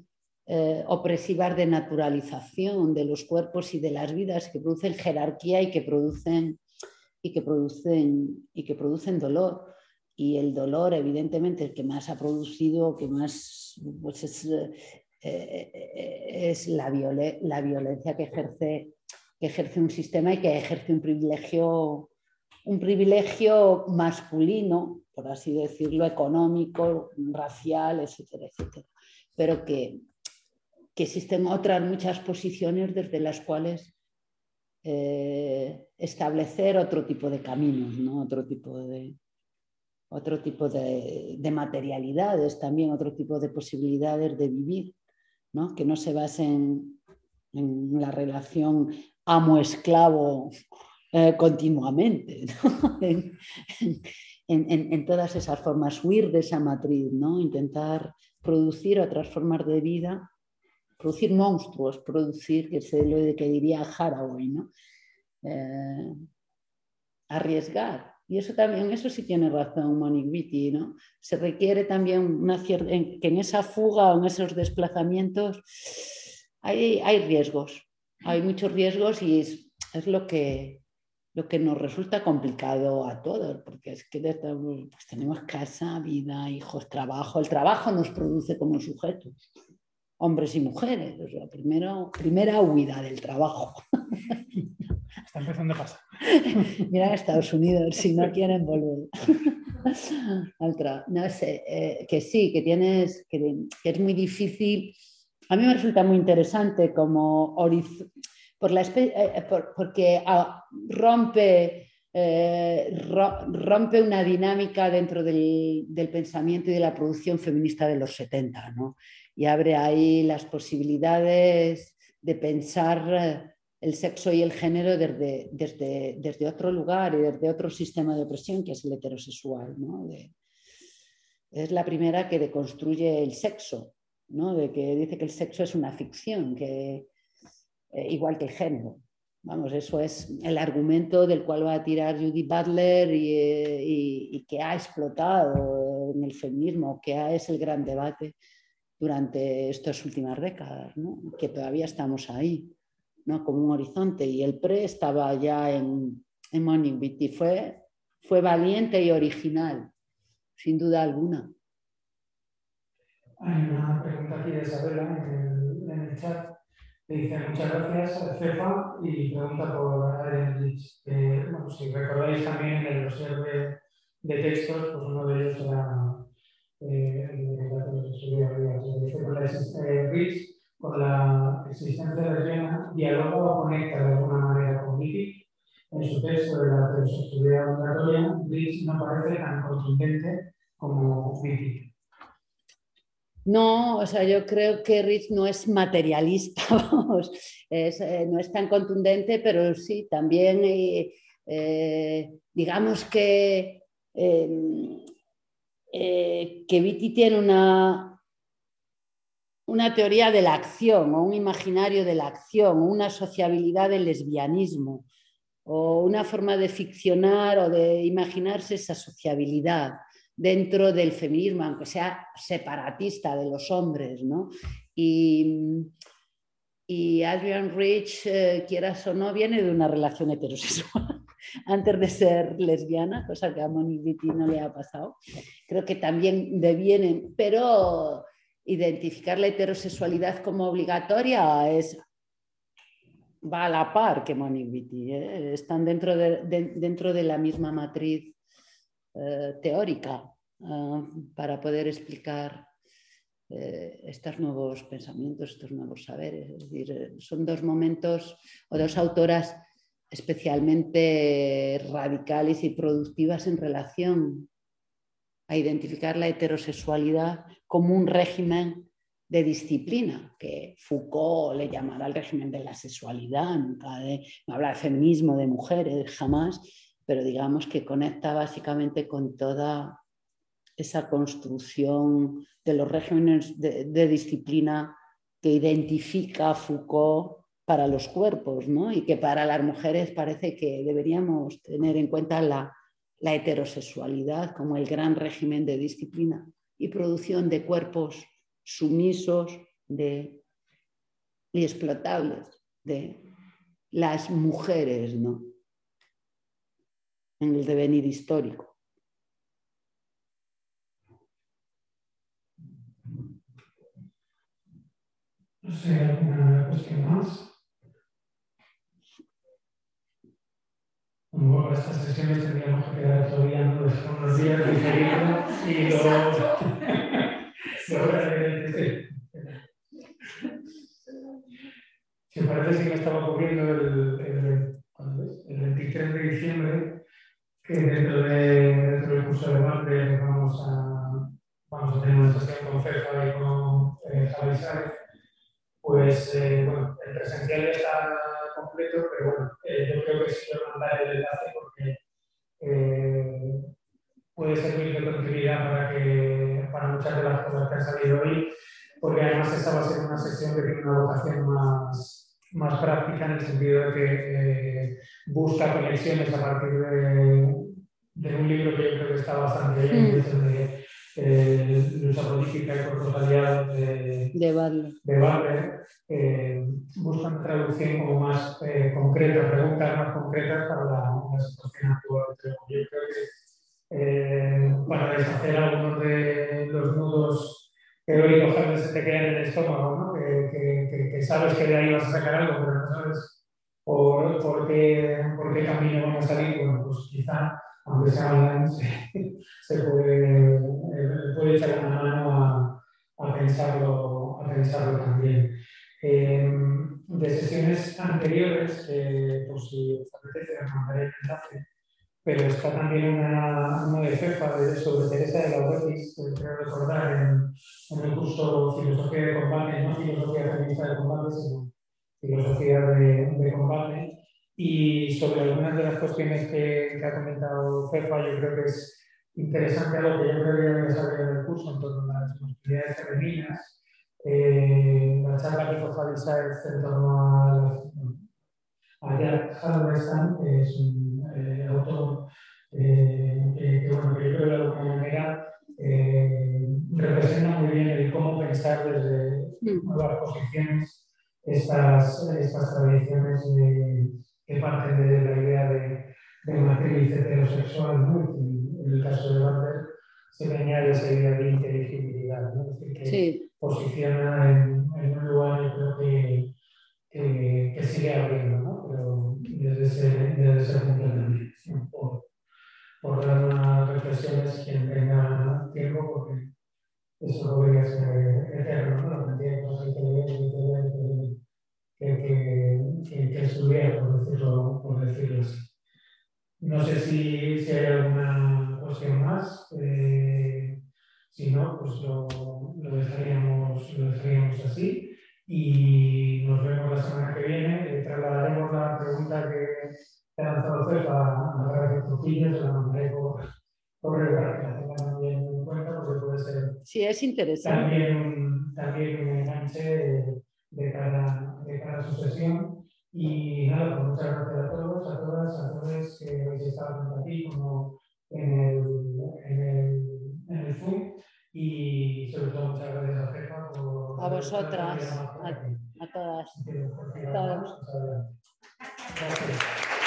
eh, opresivas de naturalización de los cuerpos y de las vidas que producen jerarquía y que producen, y que producen, y que producen dolor. Y el dolor, evidentemente, el que más ha producido, que más pues es, eh, eh, es la, la, violencia que ejerce, que ejerce un sistema y que ejerce un privilegio, un privilegio masculino, por así decirlo, económico, racial, etcétera, etcétera. Pero que, que existen otras muchas posiciones desde las cuales eh, establecer otro tipo de caminos, ¿no? otro tipo de, otro tipo de, materialidades, también otro tipo de posibilidades de vivir, ¿no? que no se basen en la relación amo-esclavo eh, continuamente, en, todas esas formas, huir de esa matriz, ¿no? intentar producir otras formas de vida producir monstruos, producir, que es lo que diría Haraway, ¿no? Eh, arriesgar. Y eso también, eso sí tiene razón Monique Witty, ¿no? Se requiere también una cierta, que en esa fuga o en esos desplazamientos hay, hay riesgos, hay muchos riesgos y es, es, lo, que, lo que nos resulta complicado a todos, porque es que pues tenemos casa, vida, hijos, trabajo. El trabajo nos produce como sujetos hombres y mujeres. O primero, primera huida del trabajo. Está empezando a pasar. Mira Estados Unidos, si no quieren volver. No sé, eh, que sí, que tienes, que, es muy difícil. A mí me resulta muy interesante como por la eh, eh, porque ah, rompe, rompe una dinámica dentro del, del, pensamiento y de la producción feminista de los 70, ¿no? y abre ahí las posibilidades de pensar eh, el sexo y el género desde, desde, desde otro lugar y desde otro sistema de opresión que es el heterosexual. ¿no? es la primera que deconstruye el sexo, ¿no? de que dice que el sexo es una ficción, que, eh, igual que el género. Vamos, eso es el argumento del cual va a tirar Judy Butler y, eh, y, que ha explotado en el feminismo, que es el gran debate durante estas últimas décadas, que todavía estamos ahí, como un horizonte. Y el PRE estaba ya en, en Morning Beat y fue, fue valiente y original, sin duda alguna. Hay una pregunta aquí de Isabela en el, chat. Dice muchas gracias, Cefa, y pregunta por Rich. bueno, si recordáis también el dossier de, textos, pues uno de ellos era eh, con la existencia de lesbiana, dialoga o conecta de alguna manera con Vicky. En su texto de la heterosexualidad obligatoria, Rich no parece tan contundente como Vicky. No, o sea, yo creo que Rich no es materialista, vamos, eh, no es tan contundente, pero sí, también eh, eh, digamos que, em, que Vitti tiene una, una teoría de la acción o un imaginario de la acción, una sociabilidad del lesbianismo o una forma de ficcionar o de imaginarse esa sociabilidad dentro del feminismo, aunque sea separatista de los hombres, ¿no? Y, Adrian Rich, eh, quieras o no, viene de una relación heterosexual antes de ser lesbiana, cosa que a Monique no le ha pasado. Creo que también devienen, pero identificar la heterosexualidad como obligatoria es va a la par que Monique Vitti, ¿eh? están dentro dentro de la misma matriz eh, teórica eh, para poder explicar eh, estos nuevos pensamientos, estos nuevos saberes. Es decir, son dos momentos o dos autoras especialmente radicales y productivas en relación a identificar la heterosexualidad como un régimen de disciplina, que Foucault le llamará el régimen de la sexualidad, nunca no habla de feminismo, de mujeres, jamás, pero digamos que conecta básicamente con toda esa construcción de los regímenes de, disciplina que identifica Foucault para los cuerpos, ¿no? y que para las mujeres parece que deberíamos tener en cuenta la, heterosexualidad como el gran régimen de disciplina y producción de cuerpos sumisos de, y explotables de las mujeres, ¿no? En el devenir histórico. No sé, ¿alguna cuestión más? Como estas sesiones tendríamos que quedar todavía unos días diferidos y luego... Si parece que me estaba ocurriendo el, el, el 23 de diciembre que dentro, de, dentro del curso de debate vamos a, vamos a tener una sesión con Cefa y con eh, Sárez, pues eh, bueno, el presencial está completo, pero bueno, eh, yo creo que sí voy a mandar el enlace porque eh, puede servir de continuidad para, que, para muchas de las cosas que han salido hoy, porque además esta va a ser una sesión que tiene una vocación más, más práctica en el sentido de que eh, busca conexiones a partir de, de, un libro que yo creo que está bastante bien, que es el de eh, Lucha Política y Cuerpos Aliados de, de Butler. De eh, buscan traducción como más eh, concreta, preguntas más concretas para la, la situación actual. Yo creo que para deshacer algunos de los nudos teóricos que se te quedan en el estómago, ¿no? que, que, que, sabes que de ahí vas a sacar algo, pero no sabes por, por, qué, por qué camino vamos a salir. Bueno, pues quizá, aunque sea online, se, se puede, eh, puede, echar una mano a, a, pensarlo, a pensarlo también. Eh, de sesiones anteriores, eh, pues si os apetece, os mandaré el enlace pero está también una, una de FEFA de, sobre Teresa de la Huetis, que creo recordar en, en, el curso Filosofía de Combate, no Filosofía Feminista de Combate, sino Filosofía de, de Combate. Y sobre algunas de las cuestiones que, que, ha comentado FEFA, yo creo que es interesante algo que yo creo que ya desarrollado en el curso en torno a las posibilidades femeninas. Eh, la charla que hizo Javi Sáez en torno a, a Halberstam, que es un eh, autor eh, que, bueno, que yo creo que de alguna manera eh, representa muy bien el cómo pensar desde mm. nuevas posiciones estas, estas tradiciones que parten de la idea de, de matriz heterosexual, ¿no? en el caso de Butler se le añade esa idea de inteligibilidad ¿no? Es decir, que Sí, posiciona en, en un lugar, yo creo que, que, que sigue abriendo, ¿no? Pero desde ese, desde ese punto también, ¿no? Por, por dar unas reflexiones quien tenga tiempo, porque eso podría ser eterno, ¿no? La cantidad de cosas que leer, que que, que, que estudiar, por decirlo, por decirlo así. No sé si, si hay alguna cuestión más. eh, si no, pues lo, lo, dejaríamos, lo dejaríamos así. Y nos vemos la semana que viene. Eh, trasladaremos la pregunta que César a, a Trujillo, se la mandaré por tengan también en cuenta, porque puede ser sí, es interesante. también también un enganche de, de, cara, de cara a su sesión. Y nada, pues muchas gracias a todos, a todas, a todos que habéis estado tanto aquí como en el, en el, en el Zoom. Y sobre todo muchas gracias a Jefa por... A vosotras, por a, a todas. a todos. Gracias.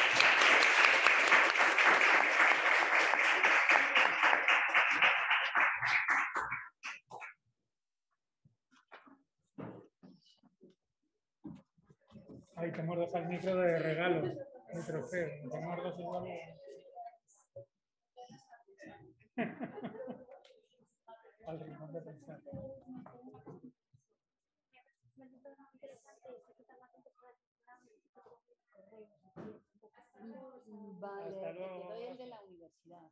Al micro de regalo, de trofeo. Te muerdas igual. al rincón de pensar. Vale, te doy el de la universidad.